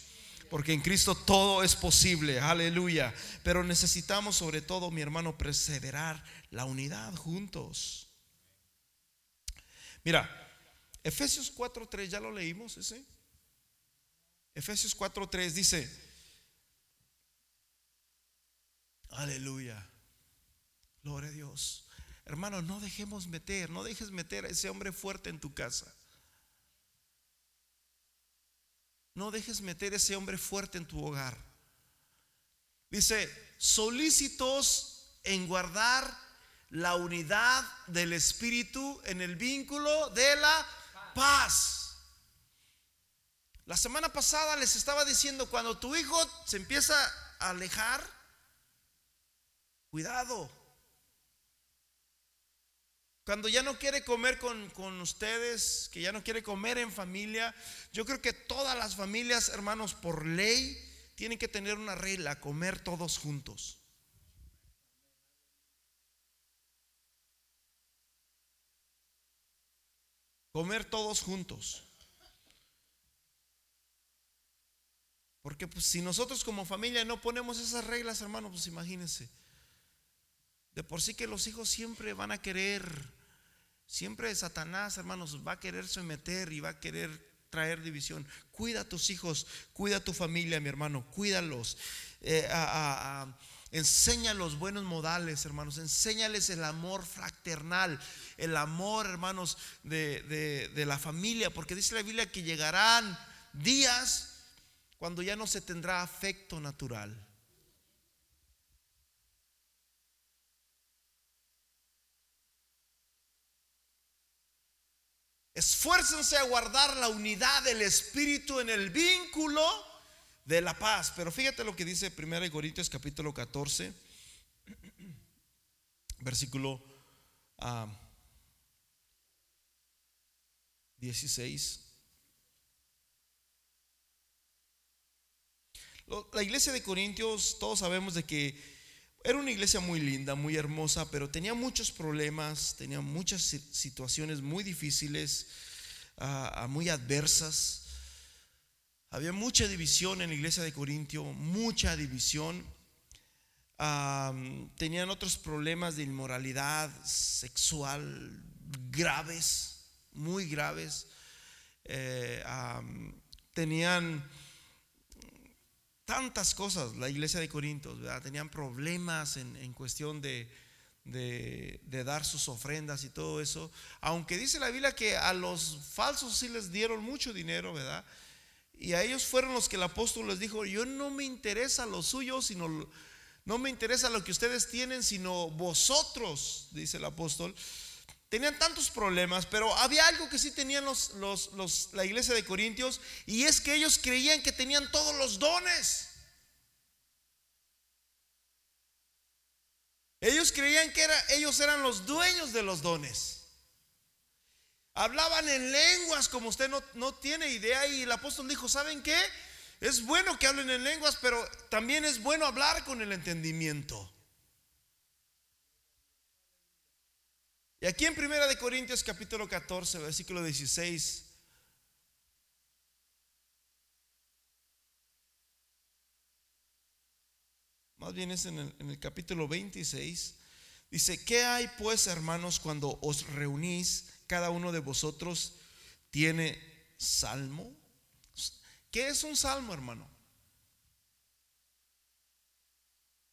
Porque en Cristo todo es posible, aleluya. Pero necesitamos sobre todo, mi hermano, perseverar la unidad juntos. Mira, Efesios 4.3, ya lo leímos ese. Efesios 4.3 dice, aleluya, gloria a Dios. Hermano, no dejemos meter, no dejes meter a ese hombre fuerte en tu casa. No dejes meter ese hombre fuerte en tu hogar. Dice, solícitos en guardar la unidad del Espíritu en el vínculo de la paz. La semana pasada les estaba diciendo, cuando tu hijo se empieza a alejar, Cuidado. Cuando ya no quiere comer con, con, ustedes, que ya no quiere comer en familia, yo creo que todas las familias, hermanos, por ley, tienen que tener una regla, comer todos juntos. Comer todos juntos. Porque pues, si nosotros como familia no ponemos esas reglas, hermanos, pues imagínense. De por sí que los hijos siempre van a querer, siempre Satanás, hermanos, va a querer someter y va a querer traer división. Cuida a tus hijos, cuida a tu familia, mi hermano, cuídalos. Eh, enseña los buenos modales, hermanos. Enséñales el amor fraternal, el amor, hermanos, de, de la familia. Porque dice la Biblia que llegarán días cuando ya no se tendrá afecto natural. Esfuércense a guardar la unidad del Espíritu en el vínculo de la paz. Pero fíjate lo que dice 1 Corintios capítulo 14, versículo 16. Ah, la iglesia de Corintios, todos sabemos de que era una iglesia muy linda, muy hermosa, pero tenía muchos problemas, tenía muchas situaciones muy difíciles, muy adversas. Había mucha división en la iglesia de Corintio, mucha división. tenían otros problemas de inmoralidad sexual graves, muy graves. Eh, tenían tantas cosas la iglesia de Corintios, Tenían problemas en, cuestión de, de, dar sus ofrendas y todo eso. Aunque dice la Biblia que a los falsos sí les dieron mucho dinero, ¿verdad? Y a ellos fueron los que el apóstol les dijo, yo no me interesa lo suyo, sino no me interesa lo que ustedes tienen, sino vosotros, dice el apóstol. Tenían tantos problemas, pero había algo que sí tenían los, la iglesia de Corintios y es que ellos creían que tenían todos los dones. Ellos creían que ellos eran los dueños de los dones. Hablaban en lenguas como usted no, no tiene idea y el apóstol dijo, ¿saben qué? Es bueno que hablen en lenguas, pero también es bueno hablar con el entendimiento. Y aquí en Primera de Corintios capítulo 14, versículo 16, más bien es en el, en el capítulo 26, dice, ¿qué hay pues hermanos cuando os reunís? Cada uno de vosotros tiene salmo. ¿Qué es un salmo, hermano?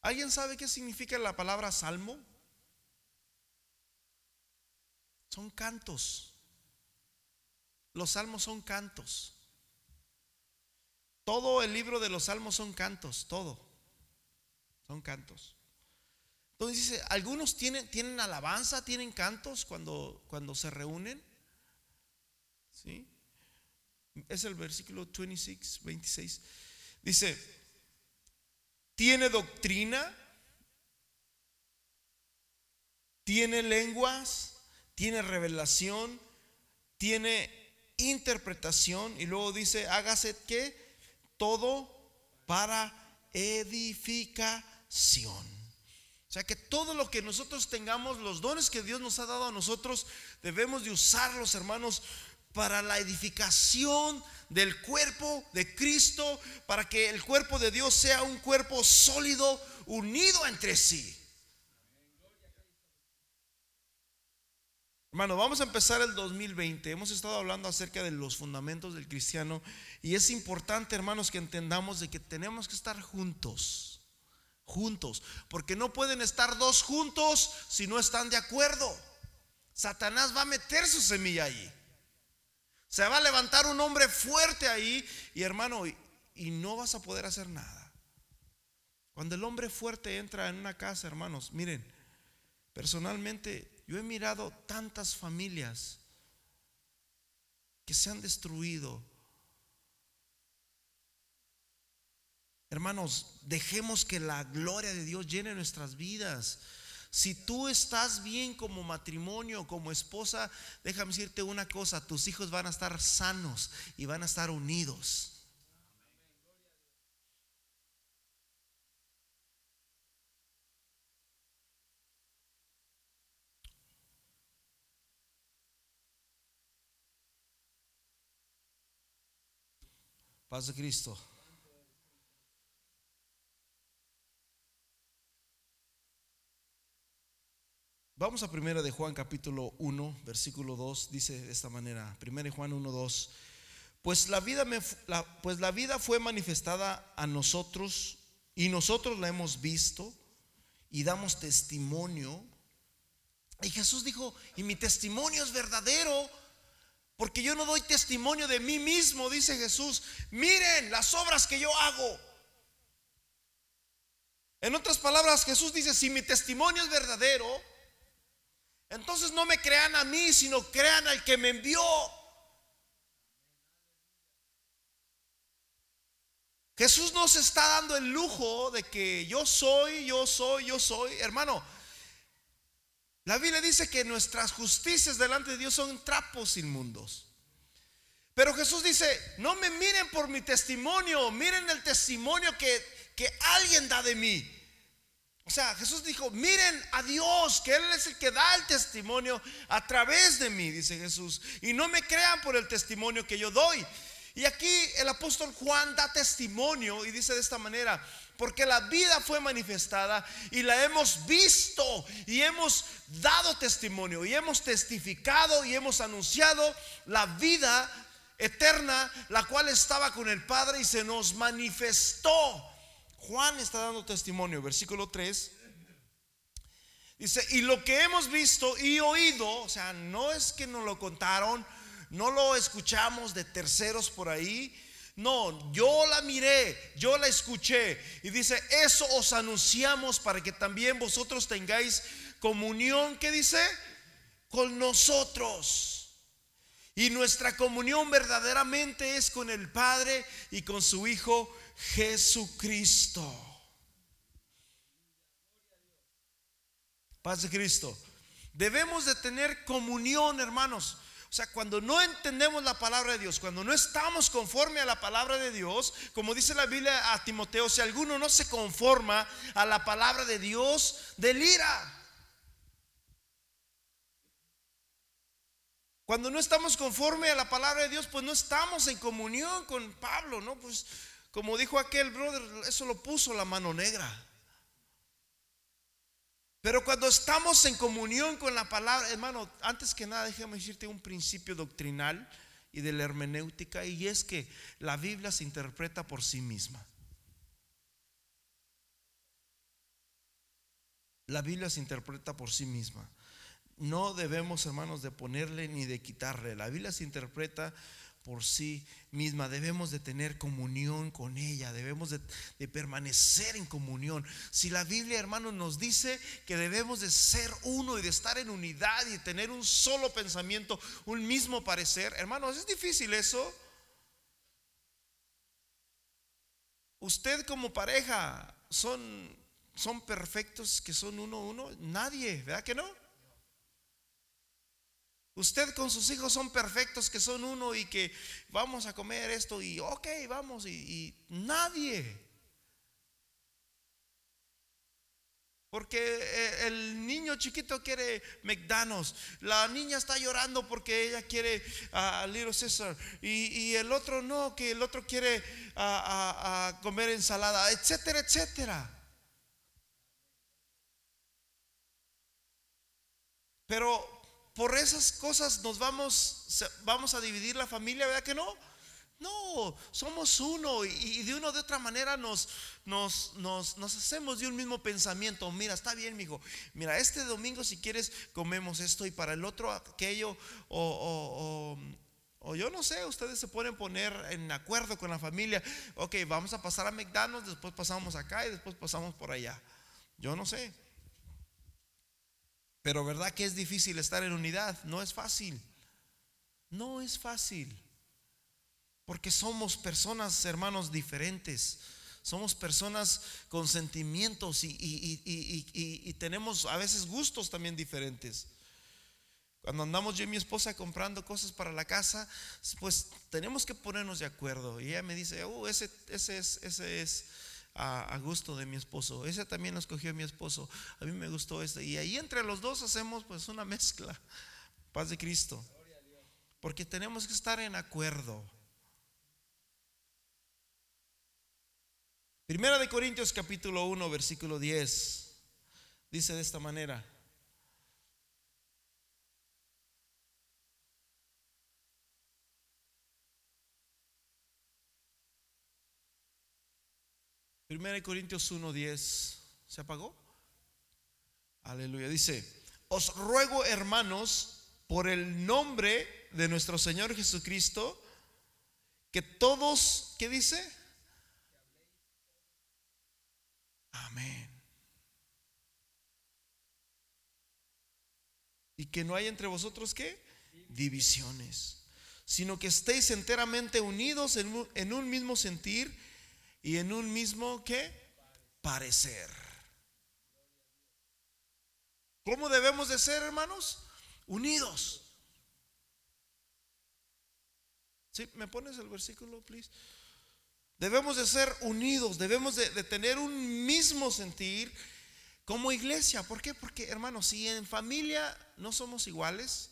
¿Alguien sabe qué significa la palabra salmo? Son cantos. Los salmos son cantos. Todo el libro de los salmos son cantos, todo. Son cantos. Entonces dice, algunos tienen, tienen alabanza, tienen cantos cuando, cuando se reúnen. ¿Sí? Es el versículo 26, 26. Dice, tiene doctrina, tiene lenguas, tiene revelación, tiene interpretación y luego dice, hágase que todo para edificación. O sea que todo lo que nosotros tengamos, los dones que Dios nos ha dado a nosotros, debemos de usarlos, hermanos, para la edificación del cuerpo de Cristo, para que el cuerpo de Dios sea un cuerpo sólido, unido entre sí. Hermano, vamos a empezar el 2020. Hemos estado hablando acerca de los fundamentos del cristiano y es importante, hermanos, que entendamos de que tenemos que estar juntos. Juntos, porque no pueden estar dos juntos si no están de acuerdo. Satanás va a meter su semilla ahí. Se va a levantar un hombre fuerte ahí y hermano, y no vas a poder hacer nada. Cuando el hombre fuerte entra en una casa, hermanos, miren, personalmente yo he mirado tantas familias que se han destruido. Hermanos, dejemos que la gloria de Dios llene nuestras vidas. Si tú estás bien como matrimonio, como esposa, déjame decirte una cosa, tus hijos van a estar sanos y van a estar unidos. Paz de Cristo. Vamos a primera de Juan capítulo 1, versículo 2, dice de esta manera, primera de Juan 1, 2, pues la, vida me, pues la vida fue manifestada a nosotros y nosotros la hemos visto y damos testimonio. Y Jesús dijo, y mi testimonio es verdadero, porque yo no doy testimonio de mí mismo, dice Jesús. Miren las obras que yo hago. En otras palabras, Jesús dice, si mi testimonio es verdadero, entonces no me crean a mí, sino crean al que me envió. Jesús nos está dando el lujo de que yo soy, yo soy, yo soy. Hermano, la Biblia dice que nuestras justicias delante de Dios son trapos inmundos. Pero Jesús dice, no me miren por mi testimonio, miren el testimonio que, que alguien da de mí. O sea, Jesús dijo, miren a Dios, que Él es el que da el testimonio a través de mí, dice Jesús. Y no me crean por el testimonio que yo doy. Y aquí el apóstol Juan da testimonio y dice de esta manera, porque la vida fue manifestada y la hemos visto y hemos dado testimonio y hemos testificado y hemos anunciado la vida eterna, la cual estaba con el Padre y se nos manifestó. Juan está dando testimonio, versículo 3. Dice, y lo que hemos visto y oído, o sea, no es que nos lo contaron, no lo escuchamos de terceros por ahí. No, yo la miré, yo la escuché. Y dice, eso os anunciamos para que también vosotros tengáis comunión, ¿qué dice? Con nosotros. Y nuestra comunión verdaderamente es con el Padre y con su Hijo Jesucristo. Paz de Cristo. Debemos de tener comunión, hermanos. O sea, cuando no entendemos la palabra de Dios, cuando no estamos conforme a la palabra de Dios, como dice la Biblia a Timoteo, si alguno no se conforma a la palabra de Dios, delira. Cuando no estamos conforme a la palabra de Dios, pues no estamos en comunión con Pablo, ¿no? Pues como dijo aquel brother, eso lo puso la mano negra. Pero cuando estamos en comunión con la palabra, hermano, antes que nada déjame decirte un principio doctrinal y de la hermenéutica, y es que la Biblia se interpreta por sí misma. La Biblia se interpreta por sí misma. No debemos, hermanos, de ponerle ni de quitarle. La Biblia se interpreta por sí misma. Debemos de tener comunión con ella, debemos de, permanecer en comunión. Si la Biblia, hermanos, nos dice que debemos de ser uno y de estar en unidad y tener un solo pensamiento, un mismo parecer, hermanos, es difícil eso. Usted como pareja son, son perfectos que son uno uno, nadie, ¿verdad que no? Usted con sus hijos son perfectos, que son uno y que vamos a comer esto y ok, vamos y, nadie. Porque eh, el niño chiquito quiere McDonald's, la niña está llorando porque ella quiere a Little Caesar y, el otro no, que el otro quiere a comer ensalada, etcétera, etcétera. Pero por esas cosas nos vamos, vamos a dividir la familia, ¿verdad que no? No, somos uno y, de una o de otra manera nos, nos, hacemos de un mismo pensamiento. Mira, está bien, mijo. Mira, este domingo si quieres comemos esto y para el otro aquello. O, o, yo no sé, ustedes se pueden poner en acuerdo con la familia. Ok, vamos a pasar a McDonald's, después pasamos acá y después pasamos por allá. Yo no sé. Pero verdad que es difícil estar en unidad, no es fácil. No es fácil. Porque somos personas, hermanos, diferentes. Somos personas con sentimientos y, tenemos a veces gustos también diferentes. Cuando andamos yo y mi esposa comprando cosas para la casa, pues tenemos que ponernos de acuerdo. Y ella me dice, oh, ese, ese es, ese es a, gusto de mi esposo. Ese también lo escogió mi esposo. A mí me gustó este. Y ahí entre los dos hacemos pues una mezcla. Paz de Cristo. Porque tenemos que estar en acuerdo. Primera de Corintios capítulo 1, versículo 10. Dice de esta manera. Primera de Corintios 1, 10. ¿Se apagó? Aleluya. Dice, os ruego hermanos, por el nombre de nuestro Señor Jesucristo, que todos, ¿qué dice? Amén. Y que no hay entre vosotros qué? Divisiones, sino que estéis enteramente unidos en, un mismo sentir y en un mismo qué? Parecer. ¿Cómo debemos de ser, hermanos? Unidos. ¿Sí? ¿Me pones el versículo, please? Debemos de ser unidos, debemos de, tener un mismo sentir como iglesia. ¿Por qué? Porque, hermanos, si en familia no somos iguales,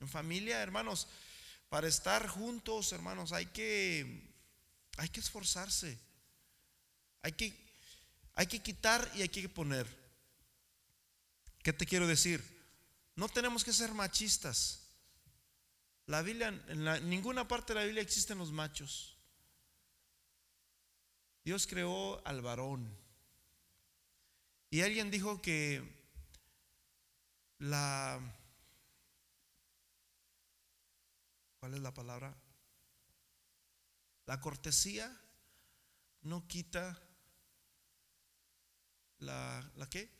en familia, hermanos, para estar juntos, hermanos, hay que, hay que esforzarse. Hay que, hay que quitar y hay que poner. ¿Qué te quiero decir? No tenemos que ser machistas. La Biblia, en ninguna parte de la Biblia existen los machos. Dios creó al varón. Y alguien dijo que la... ¿Cuál es la palabra? La cortesía no quita la, ¿la qué?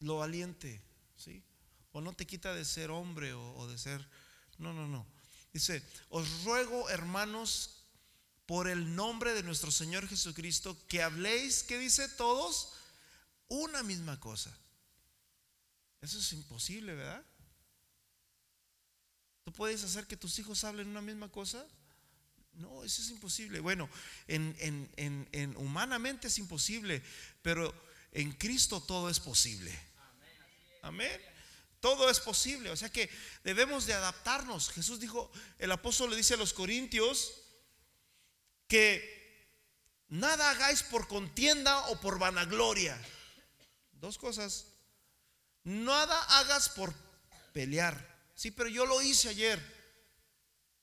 Lo valiente, ¿sí? O no te quita de ser hombre o de ser... No, no, no. Dice, os ruego hermanos por el nombre de nuestro Señor Jesucristo que habléis, ¿qué dice? Todos una misma cosa. Eso es imposible, ¿verdad? ¿Tú puedes hacer que tus hijos hablen una misma cosa? No, eso es imposible. Bueno, en, en, humanamente es imposible, pero en Cristo todo es posible. Amén. Todo es posible, o sea que debemos de adaptarnos. Jesús dijo, el apóstol le dice a los corintios que nada hagáis por contienda o por vanagloria. Dos cosas. Nada hagas por pelear. Sí, pero yo lo hice ayer.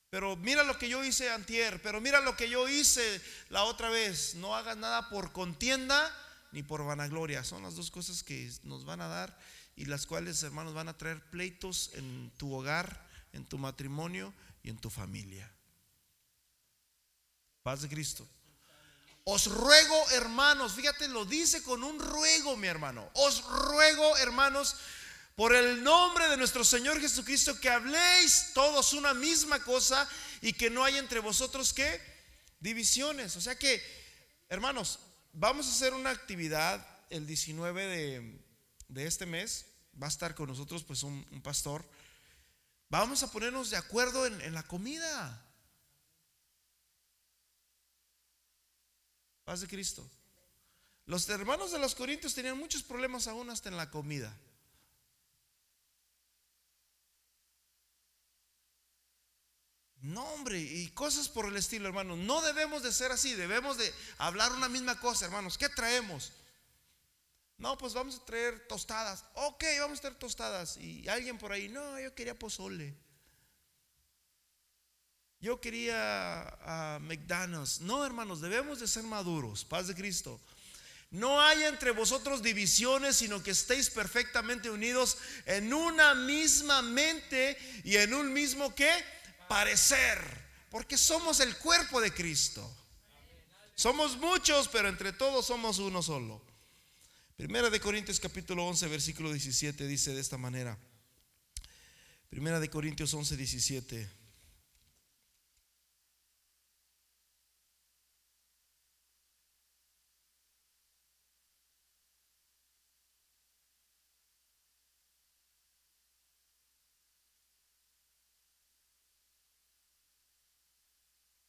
Pero mira lo que yo hice antier, pero mira lo que yo hice la otra vez. No hagas nada por contienda ni por vanagloria. Son las dos cosas que nos van a dar y las cuales, hermanos, van a traer pleitos en tu hogar, en tu matrimonio y en tu familia. Paz de Cristo. Os ruego, hermanos, fíjate, lo dice con un ruego, mi hermano. Os ruego, hermanos, por el nombre de nuestro Señor Jesucristo, que habléis todos una misma cosa y que no hay entre vosotros que divisiones. O sea que, hermanos, vamos a hacer una actividad el 19 de, de este mes va a estar con nosotros pues un, pastor. Vamos a ponernos de acuerdo en, la comida. Paz de Cristo. Los hermanos de los Corintios tenían muchos problemas aún hasta en la comida. No, hombre, y cosas por el estilo, hermanos. No debemos de ser así, debemos de hablar una misma cosa, hermanos. ¿Qué traemos? No, pues vamos a traer tostadas. Ok, vamos a traer tostadas. Y alguien por ahí, no, yo quería pozole. Yo quería a McDonald's. No, hermanos, debemos de ser maduros. Paz de Cristo. No hay entre vosotros divisiones, sino que estéis perfectamente unidos en una misma mente y en un mismo que parecer. Porque somos el cuerpo de Cristo. Somos muchos, pero entre todos somos uno solo. Primera de Corintios capítulo 11, versículo 17 dice de esta manera. Primera de Corintios 11, 17.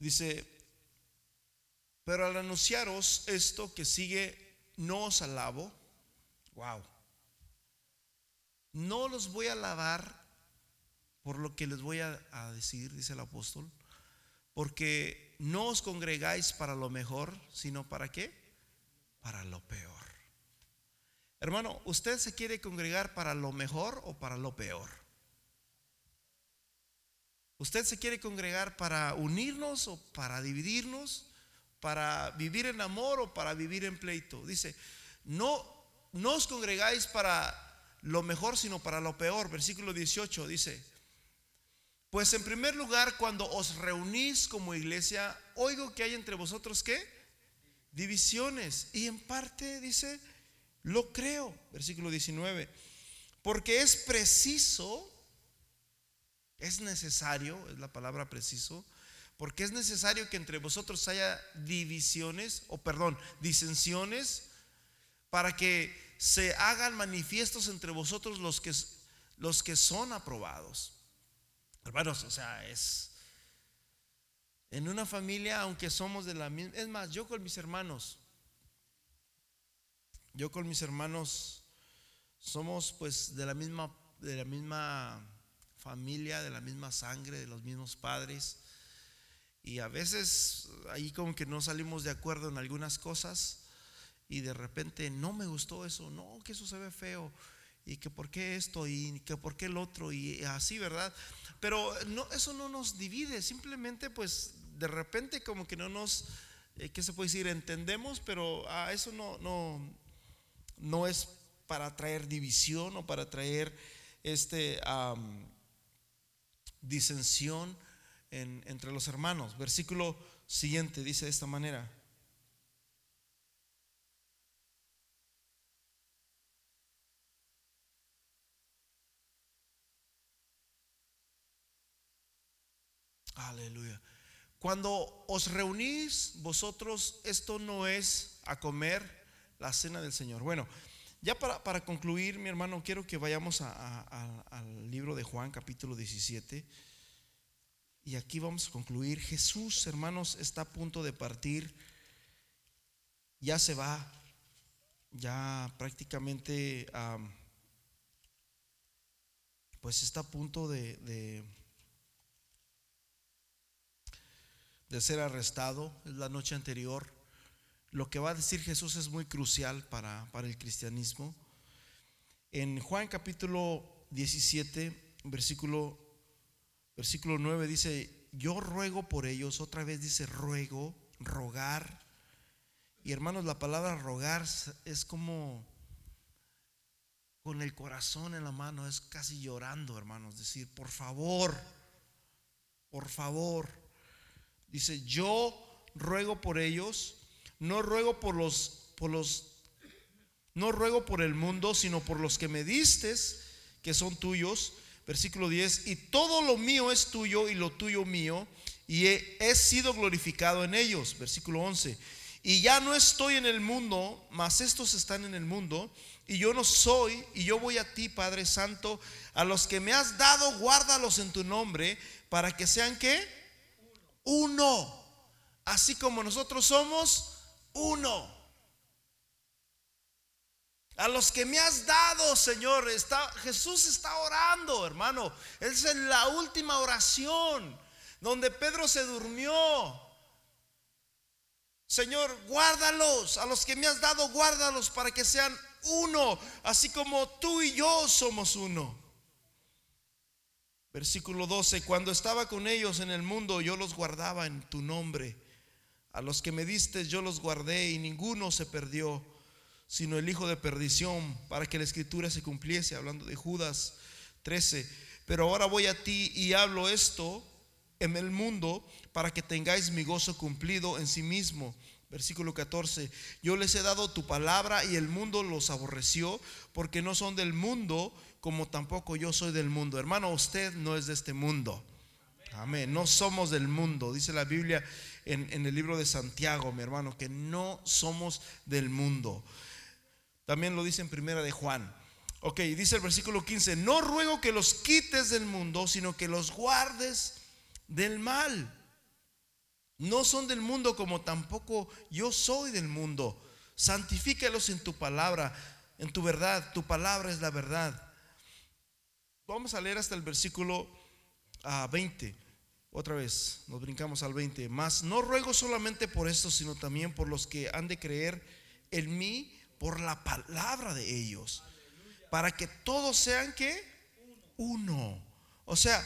Dice, pero al anunciaros esto que sigue, no os alabo. Wow. No los voy a alabar por lo que les voy a, a decir, dice el apóstol, porque no os congregáis para lo mejor, sino para qué? Para lo peor. Hermano, ¿usted se quiere congregar para lo mejor o para lo peor? ¿Usted se quiere congregar para unirnos o para dividirnos? ¿Para vivir en amor o para vivir en pleito? Dice, no, no os congregáis para lo mejor, sino para lo peor. Versículo 18 dice, pues en primer lugar, cuando os reunís como iglesia, oigo que hay entre vosotros qué? Divisiones. Y en parte dice, lo creo. Versículo 19. Porque es preciso, es necesario, es la palabra preciso, porque es necesario que entre vosotros haya divisiones, o perdón, disensiones, para que se hagan manifiestos entre vosotros los que, los que son aprobados. Hermanos, o sea, es en una familia, aunque somos de la misma, es más, yo con mis hermanos, yo con mis hermanos somos pues de la misma, de la misma familia, de la misma sangre, de los mismos padres. Y a veces ahí como que no salimos de acuerdo en algunas cosas y de repente no me gustó eso, no, que eso se ve feo y que por qué esto y que por qué el otro y así, ¿verdad? Pero no, eso no nos divide, simplemente pues de repente como que no nos, eh, ¿qué se puede decir? Entendemos, pero ah, eso no, no, no es para traer división o para traer este, disensión entre los hermanos. Versículo siguiente dice de esta manera. Aleluya. Cuando os reunís vosotros, esto no es a comer la cena del Señor. Bueno, ya para, concluir, mi hermano, quiero que vayamos al libro de Juan, capítulo 17. Y aquí vamos a concluir. Jesús, hermanos, está a punto de partir. Ya se va. Ya prácticamente, pues está a punto de de ser arrestado, es la noche anterior. Lo que va a decir Jesús es muy crucial para, para el cristianismo. En Juan capítulo 17, versículo, versículo 9 dice, yo ruego por ellos, otra vez dice ruego, rogar. Y hermanos, la palabra rogar es como con el corazón en la mano, es casi llorando, hermanos, decir, por favor, por favor. Dice, yo ruego por ellos, no ruego por los, por los, no ruego por el mundo, sino por los que me distes, que son tuyos. Versículo 10, y todo lo mío es tuyo y lo tuyo mío, y he, he sido glorificado en ellos. Versículo 11, y ya no estoy en el mundo, mas estos están en el mundo, y yo no soy, y yo voy a ti, Padre Santo, a los que me has dado, guárdalos en tu nombre, para que sean que uno, así como nosotros somos uno. A los que me has dado, Señor, Jesús está orando, hermano. Es en la última oración donde Pedro se durmió. Señor, guárdalos, a los que me has dado, guárdalos para que sean uno, así como tú y yo somos uno. Versículo 12, cuando estaba con ellos en el mundo, yo los guardaba en tu nombre. A los que me diste yo los guardé y ninguno se perdió, sino el hijo de perdición, para que la escritura se cumpliese, hablando de Judas 13. Pero ahora voy a ti y hablo esto en el mundo para que tengáis mi gozo cumplido en sí mismo. Versículo 14, yo les he dado tu palabra y el mundo los aborreció porque no son del mundo como tampoco yo soy del mundo. Hermano, usted no es de este mundo. Amén. No somos del mundo. Dice la Biblia en, el libro de Santiago, mi hermano, que no somos del mundo. También lo dice en primera de Juan. Ok, dice el versículo 15, no ruego que los quites del mundo, sino que los guardes del mal. No son del mundo como tampoco yo soy del mundo. Santifícalos en tu palabra, en tu verdad. Tu palabra es la verdad. Vamos a leer hasta el versículo 20. Otra vez, nos brincamos al 20. Mas no ruego solamente por esto, sino también por los que han de creer en mí por la palabra de ellos. Para que todos sean que uno. O sea,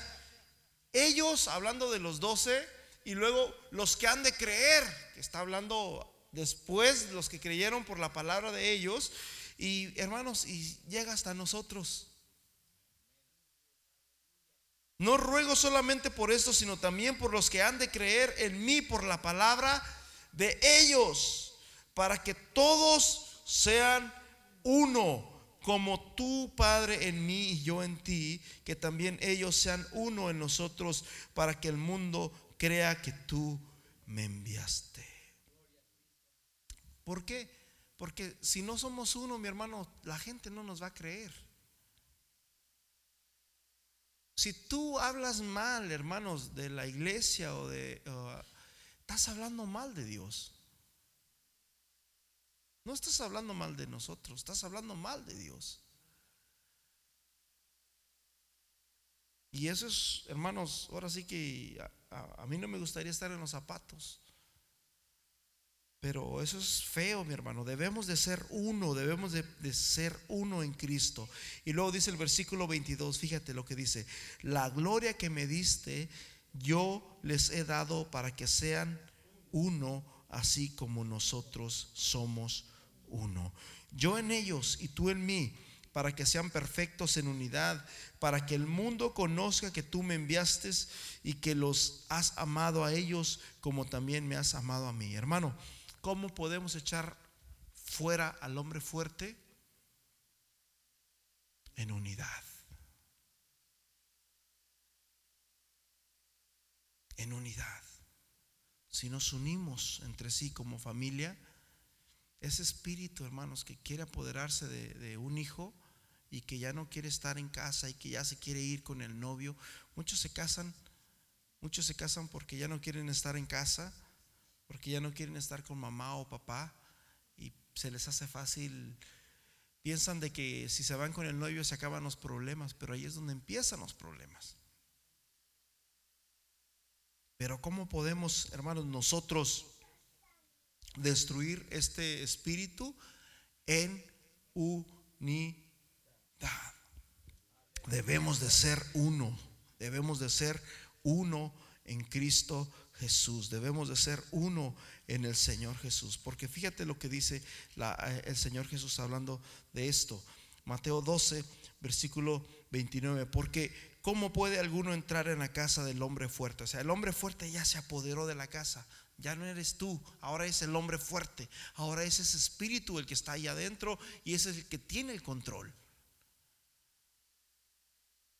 ellos hablando de los doce y luego los que han de creer, que está hablando después los que creyeron por la palabra de ellos. Y hermanos, y llega hasta nosotros. No ruego solamente por esto, sino también por los que han de creer en mí por la palabra de ellos, para que todos sean uno, como tú, Padre, en mí y yo en ti, que también ellos sean uno en nosotros, para que el mundo crea que tú me enviaste. ¿Por qué? Porque si no somos uno, mi hermano, la gente no nos va a creer. Si tú hablas mal, hermanos, de la iglesia o de... estás hablando mal de Dios. No estás hablando mal de nosotros, estás hablando mal de Dios. Y eso es, hermanos, ahora sí que a, a, mí no me gustaría estar en los zapatos pero eso es feo, mi hermano. Debemos de ser uno, debemos de, ser uno en Cristo. Y luego dice el versículo 22, fíjate lo que dice, la gloria que me diste, yo les he dado para que sean uno, así como nosotros somos uno. Yo en ellos y tú en mí, para que sean perfectos en unidad, para que el mundo conozca que tú me enviaste y que los has amado a ellos como también me has amado a mí. Hermano, ¿Cómo podemos echar fuera al hombre fuerte? En unidad. En unidad. Si nos unimos entre sí como familia, ese espíritu, hermanos, que quiere apoderarse de, un hijo y que ya no quiere estar en casa y que ya se quiere ir con el novio, muchos se casan, muchos se casan porque ya no quieren estar en casa porque ya no quieren estar con mamá o papá y se les hace fácil. Piensan de que si se van con el novio se acaban los problemas, pero ahí es donde empiezan los problemas. Pero ¿cómo podemos, hermanos, nosotros destruir este espíritu en unidad? Debemos de ser uno, debemos de ser uno en Cristo Jesús. Debemos de ser uno en el Señor Jesús. Porque fíjate lo que dice eh, el Señor Jesús hablando de esto. Mateo 12, versículo 29. Porque ¿cómo puede alguno entrar en la casa del hombre fuerte? O sea, el hombre fuerte ya se apoderó de la casa. Ya no eres tú, ahora es el hombre fuerte. Ahora es ese espíritu el que está ahí adentro y ese es el que tiene el control.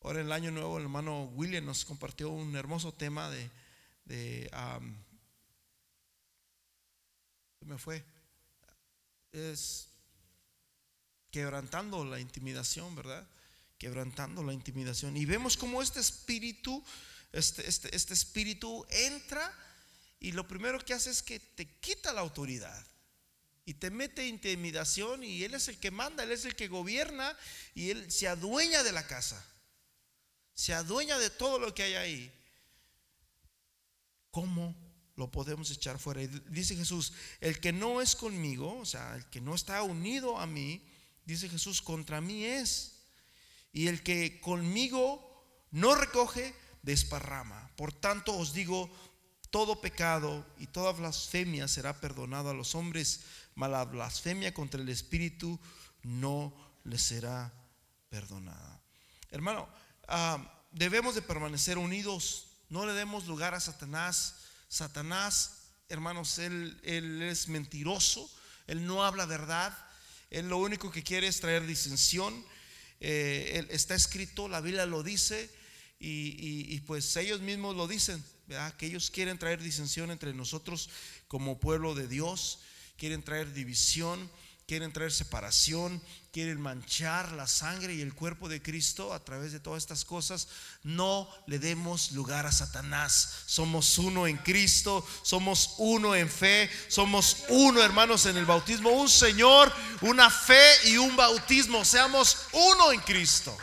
Ahora en el año nuevo el hermano William nos compartió un hermoso tema de de me fue es quebrantando la intimidación, ¿verdad? Quebrantando la intimidación. Y vemos como este espíritu, este, este, este espíritu entra y lo primero que hace es que te quita la autoridad y te mete intimidación y él es el que manda, él es el que gobierna y él se adueña de la casa, se adueña de todo lo que hay ahí. ¿Cómo lo podemos echar fuera? dice Jesús, el que no es conmigo, o sea, el que no está unido a mí, dice Jesús, contra mí es. Y el que conmigo no recoge, desparrama. Por tanto os digo, todo pecado y toda blasfemia será perdonado a los hombres, mas la blasfemia contra el Espíritu no le será perdonada. Hermano, ah, debemos de permanecer unidos no le demos lugar a Satanás. Satanás, hermanos, él, él es mentiroso. Él no habla verdad. Él lo único que quiere es traer disensión. Eh, está escrito, la Biblia lo dice. Y, pues ellos mismos lo dicen, que ellos quieren traer disensión entre nosotros como pueblo de Dios, quieren traer división, quieren traer separación, quieren manchar la sangre y el cuerpo de Cristo a través de todas estas cosas, no le demos lugar a Satanás. Somos uno en Cristo, somos uno en fe, somos uno hermanos en el bautismo, un Señor, una fe y un bautismo. Seamos uno en Cristo.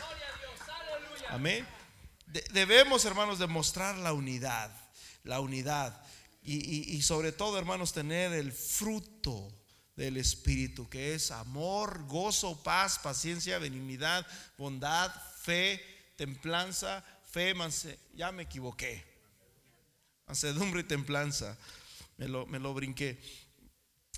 Amén. debemos hermanos demostrar la unidad, la unidad. Y, y sobre todo hermanos tener el fruto del Espíritu, que es amor, gozo, paz, paciencia, benignidad, bondad, fe, templanza, fe, ya me equivoqué. Mansedumbre y templanza. Me lo, me lo brinqué.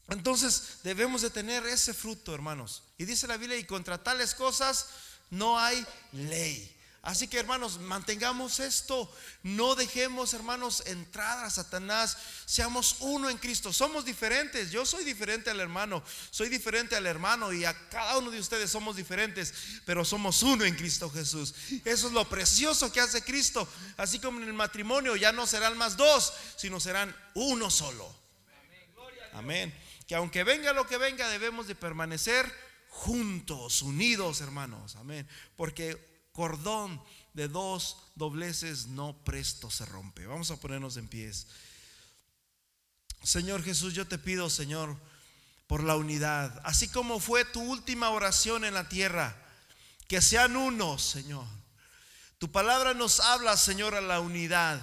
Entonces debemos de tener ese fruto, hermanos. Y dice la Biblia, y contra tales cosas no hay ley. Así que hermanos, mantengamos esto. No dejemos, hermanos, entrar a Satanás. Seamos uno en Cristo. Somos diferentes. Yo soy diferente al hermano. Soy diferente al hermano y a cada uno de ustedes somos diferentes. Pero somos uno en Cristo Jesús. Eso es lo precioso que hace Cristo. Así como en el matrimonio ya no serán más dos, sino serán uno solo. Amén. Que aunque venga lo que venga, debemos de permanecer juntos, unidos, hermanos. Amén. Porque cordón de dos dobleces no presto se rompe. Vamos a ponernos en pies. Señor Jesús, yo te pido, Señor, por la unidad, así como fue tu última oración en la tierra, que sean unos, Señor. Tu palabra nos habla, Señor, a la unidad.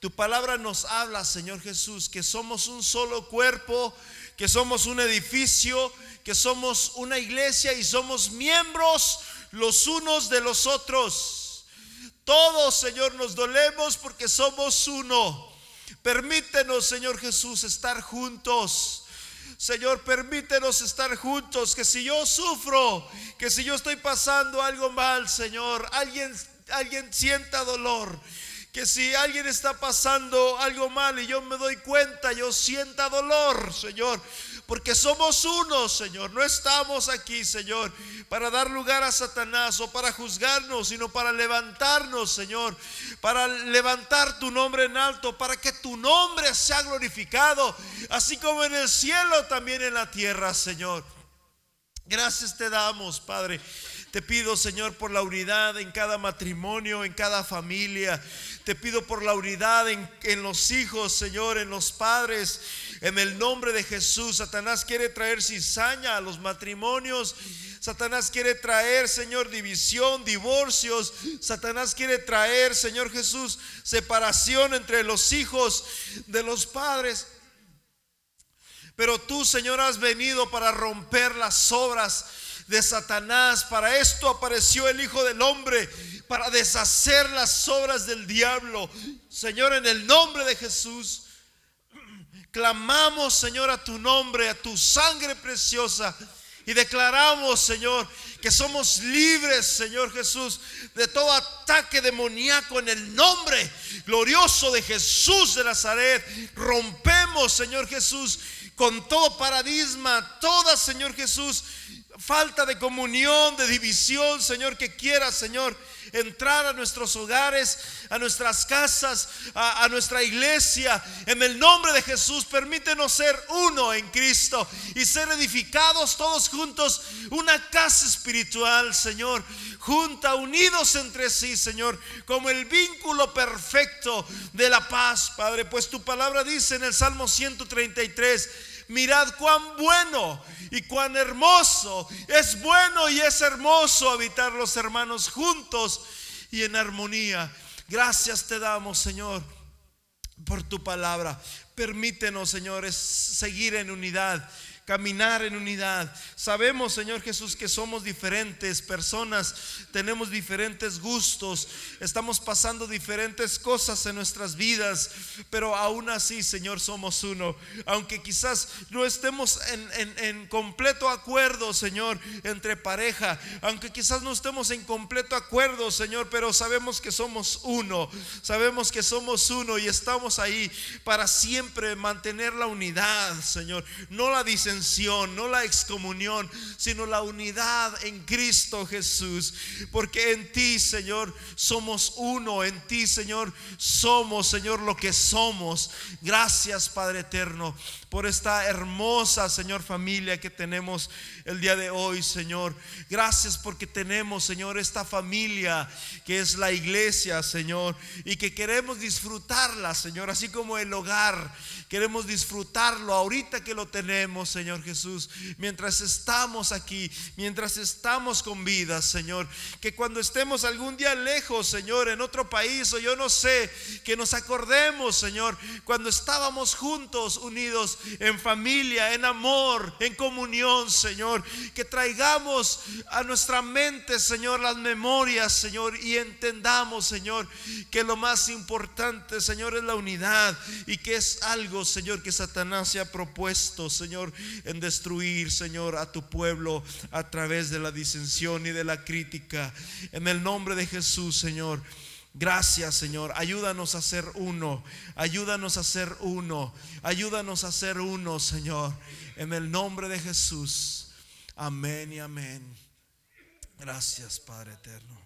Tu palabra nos habla, Señor Jesús, que somos un solo cuerpo, que somos un edificio, que somos una iglesia y somos miembros los unos de los otros. Todos, Señor, nos dolemos porque somos uno. Permítenos, Señor Jesús, estar juntos. Señor, permítenos estar juntos. Que si yo sufro, que si yo estoy pasando algo mal, Señor, alguien, alguien sienta dolor. Que si alguien está pasando algo mal y yo me doy cuenta, yo sienta dolor, Señor porque somos uno, Señor. No estamos aquí, Señor, para dar lugar a Satanás o para juzgarnos, sino para levantarnos, Señor, para levantar tu nombre en alto, para que tu nombre sea glorificado, así como en el cielo, también en la tierra, Señor. Gracias te damos, Padre. Te pido, Señor, por la unidad en cada matrimonio, en cada familia. Te pido por la unidad en, los hijos, Señor, en los padres. En el nombre de Jesús, Satanás quiere traer cizaña a los matrimonios. Satanás quiere traer, Señor, división, divorcios. Satanás quiere traer, Señor Jesús, separación entre los hijos de los padres. Pero tú, Señor, has venido para romper las obras de Satanás. Para esto apareció el Hijo del Hombre, para deshacer las obras del diablo. Señor, en el nombre de Jesús, clamamos, Señor, a tu nombre, a tu sangre preciosa. Y declaramos, Señor, que somos libres, Señor Jesús, de todo ataque demoníaco en el nombre glorioso de Jesús de Nazaret. Rompemos, Señor Jesús, con todo paradigma, toda, Señor Jesús, falta de comunión, de división, Señor, que quiera, Señor, entrar a nuestros hogares, a nuestras casas, a, nuestra iglesia. En el nombre de Jesús, permítenos ser uno en Cristo y ser edificados todos juntos, una casa espiritual, Señor, junta, unidos entre sí, Señor, como el vínculo perfecto de la paz, Padre. Pues tu palabra dice en el Salmo 133, mirad cuán bueno y cuán hermoso. Es bueno y es hermoso habitar los hermanos juntos y en armonía. Gracias te damos, Señor, por tu palabra. Permítenos, señores, seguir en unidad caminar en unidad. Sabemos, Señor Jesús, que somos diferentes personas, tenemos diferentes gustos, estamos pasando diferentes cosas en nuestras vidas, pero aún así, Señor, somos uno. Aunque quizás no estemos en, en completo acuerdo, Señor, entre pareja, aunque quizás no estemos en completo acuerdo, Señor, pero sabemos que somos uno, sabemos que somos uno y estamos ahí para siempre mantener la unidad, Señor, no la disensión no la excomunión, sino la unidad en Cristo Jesús. Porque en ti, Señor, somos uno. En ti, Señor, somos, Señor, lo que somos. Gracias, Padre eterno por esta hermosa, Señor, familia que tenemos el día de hoy, Señor. Gracias porque tenemos, Señor, esta familia que es la iglesia, Señor, y que queremos disfrutarla, Señor, así como el hogar. Queremos disfrutarlo ahorita que lo tenemos, Señor Jesús, mientras estamos aquí, mientras estamos con vida, Señor. Que cuando estemos algún día lejos, Señor, en otro país o yo no sé, que nos acordemos, Señor, cuando estábamos juntos, unidos en familia, en amor, en comunión, Señor. Que traigamos a nuestra mente, Señor, las memorias, Señor, y entendamos, Señor, que lo más importante, Señor, es la unidad y que es algo, Señor, que Satanás se ha propuesto, Señor, en destruir, Señor, a tu pueblo a través de la disensión y de la crítica. En el nombre de Jesús, Señor. Gracias Señor, ayúdanos a ser uno, ayúdanos a ser uno, ayúdanos a ser uno Señor, en el nombre de Jesús. Amén y amén. Gracias Padre eterno.